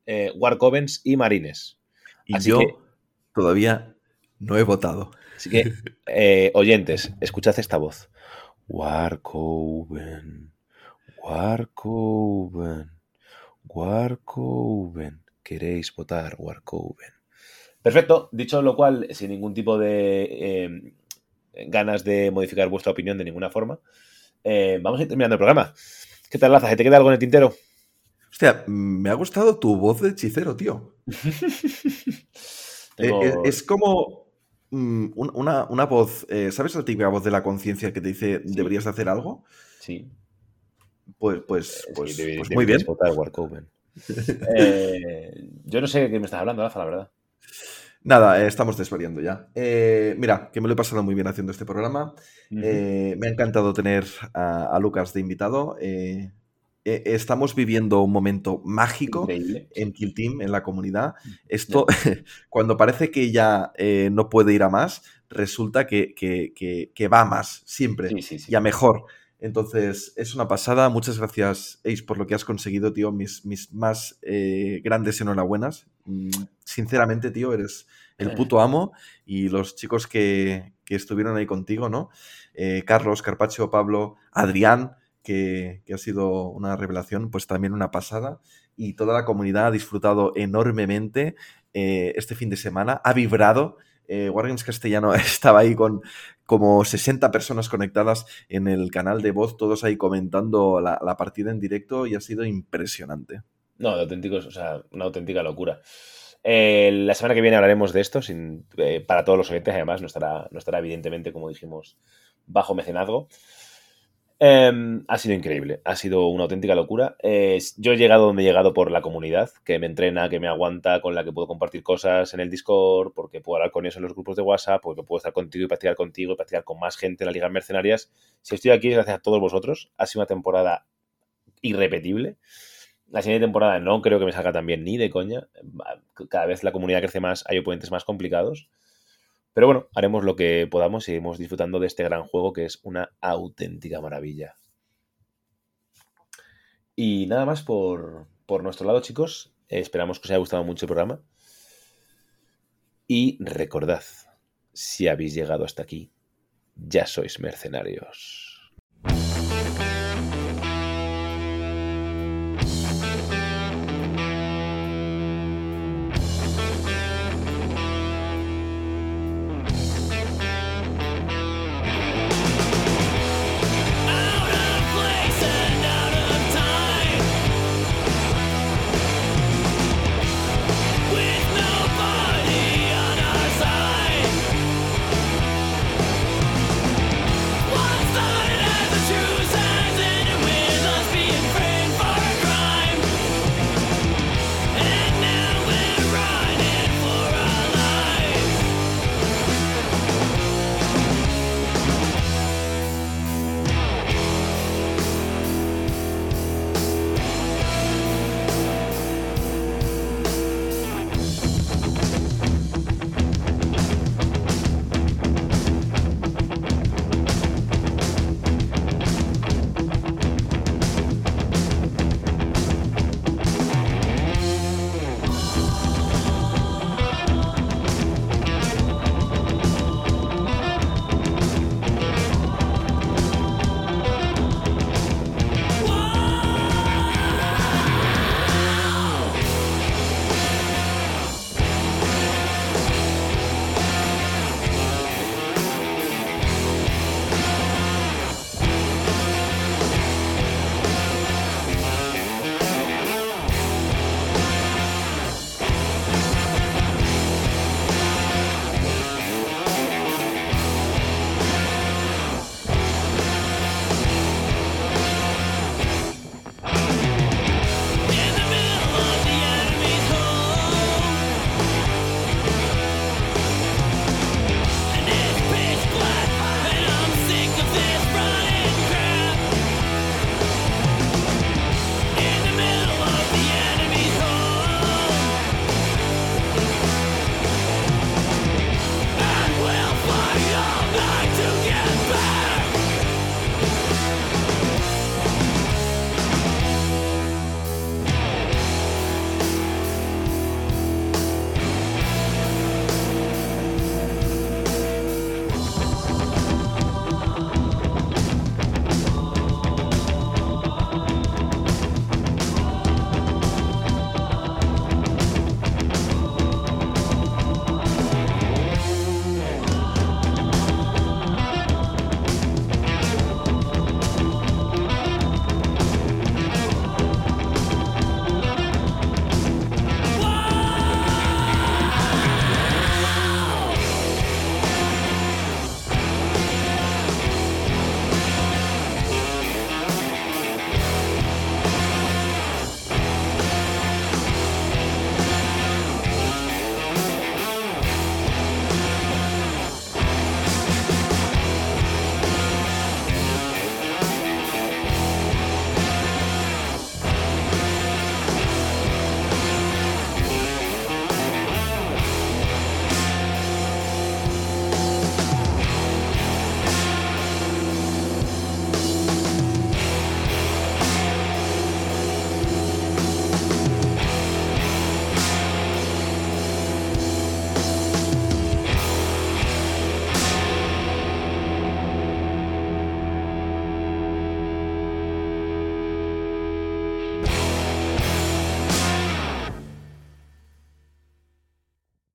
eh, Warcovens y Marines.
Y
Así
yo
que-
todavía no he votado.
Así que, eh, oyentes, escuchad esta voz. Warcoven, Warcoven, Warcoven. ¿Queréis votar Warcoven? Perfecto. Dicho lo cual, sin ningún tipo de eh, ganas de modificar vuestra opinión de ninguna forma, eh, vamos a ir terminando el programa. ¿Qué tal, Laza? ¿Te queda algo en el tintero?
Hostia, me ha gustado tu voz de hechicero, tío. Eh,
Tengo-
eh, es como mm, un- una, una voz, eh, ¿sabes la típica voz de la conciencia que te dice deberías de hacer algo?
Sí.
Pues, pues,
Sí,
pues,
debe-
pues muy bien.
votar. Eh, yo no sé de qué me estás hablando, Laza, la verdad.
Nada, eh, estamos desvariando ya. Eh, mira, que me lo he pasado muy bien haciendo este programa. Eh, me ha encantado tener a, a Lucas de invitado. Estamos viviendo un momento mágico
Increíble.
en Kill Team, en la comunidad. Esto, cuando parece que ya no puede ir a más, resulta que, que- que- que va a más, siempre,
Sí, sí, sí.
y a mejor. Entonces, es una pasada. Muchas gracias, Ace, por lo que has conseguido, tío. Mis, mis más eh, grandes enhorabuenas. Mm, Sinceramente, tío, eres el puto amo. Y los chicos que, que estuvieron ahí contigo, ¿no? Eh, Carlos, Carpacho, Pablo, Adrián, que, que ha sido una revelación, pues también una pasada. Y toda la comunidad ha disfrutado enormemente eh, este fin de semana. Ha vibrado. Eh, Wargames Castellano estaba ahí con como 60 personas conectadas en el canal de voz, todos ahí comentando la, partida en directo y ha sido impresionante.
No, de auténticos, o sea, una auténtica locura. Eh, la semana que viene hablaremos de esto eh, para todos los oyentes, además, no estará, no estará evidentemente, como dijimos, bajo mecenazgo. Em, ha sido increíble, ha sido una auténtica locura. Eh, yo he llegado donde he llegado por la comunidad, que me entrena, que me aguanta, con la que puedo compartir cosas en el Discord, porque puedo hablar con ellos en los grupos de WhatsApp, porque puedo estar contigo y practicar contigo y practicar con más gente en la Liga Mercenarias. Si estoy aquí es gracias a todos vosotros. Ha sido una temporada irrepetible. La siguiente temporada no creo que me salga tan bien ni de coña. Cada vez la comunidad crece más, hay oponentes más complicados. Pero bueno, haremos lo que podamos y seguimos disfrutando de este gran juego que es una auténtica maravilla. Y nada más por, por nuestro lado, chicos. Esperamos que os haya gustado mucho el programa. Y recordad, si habéis llegado hasta aquí, ya sois mercenarios.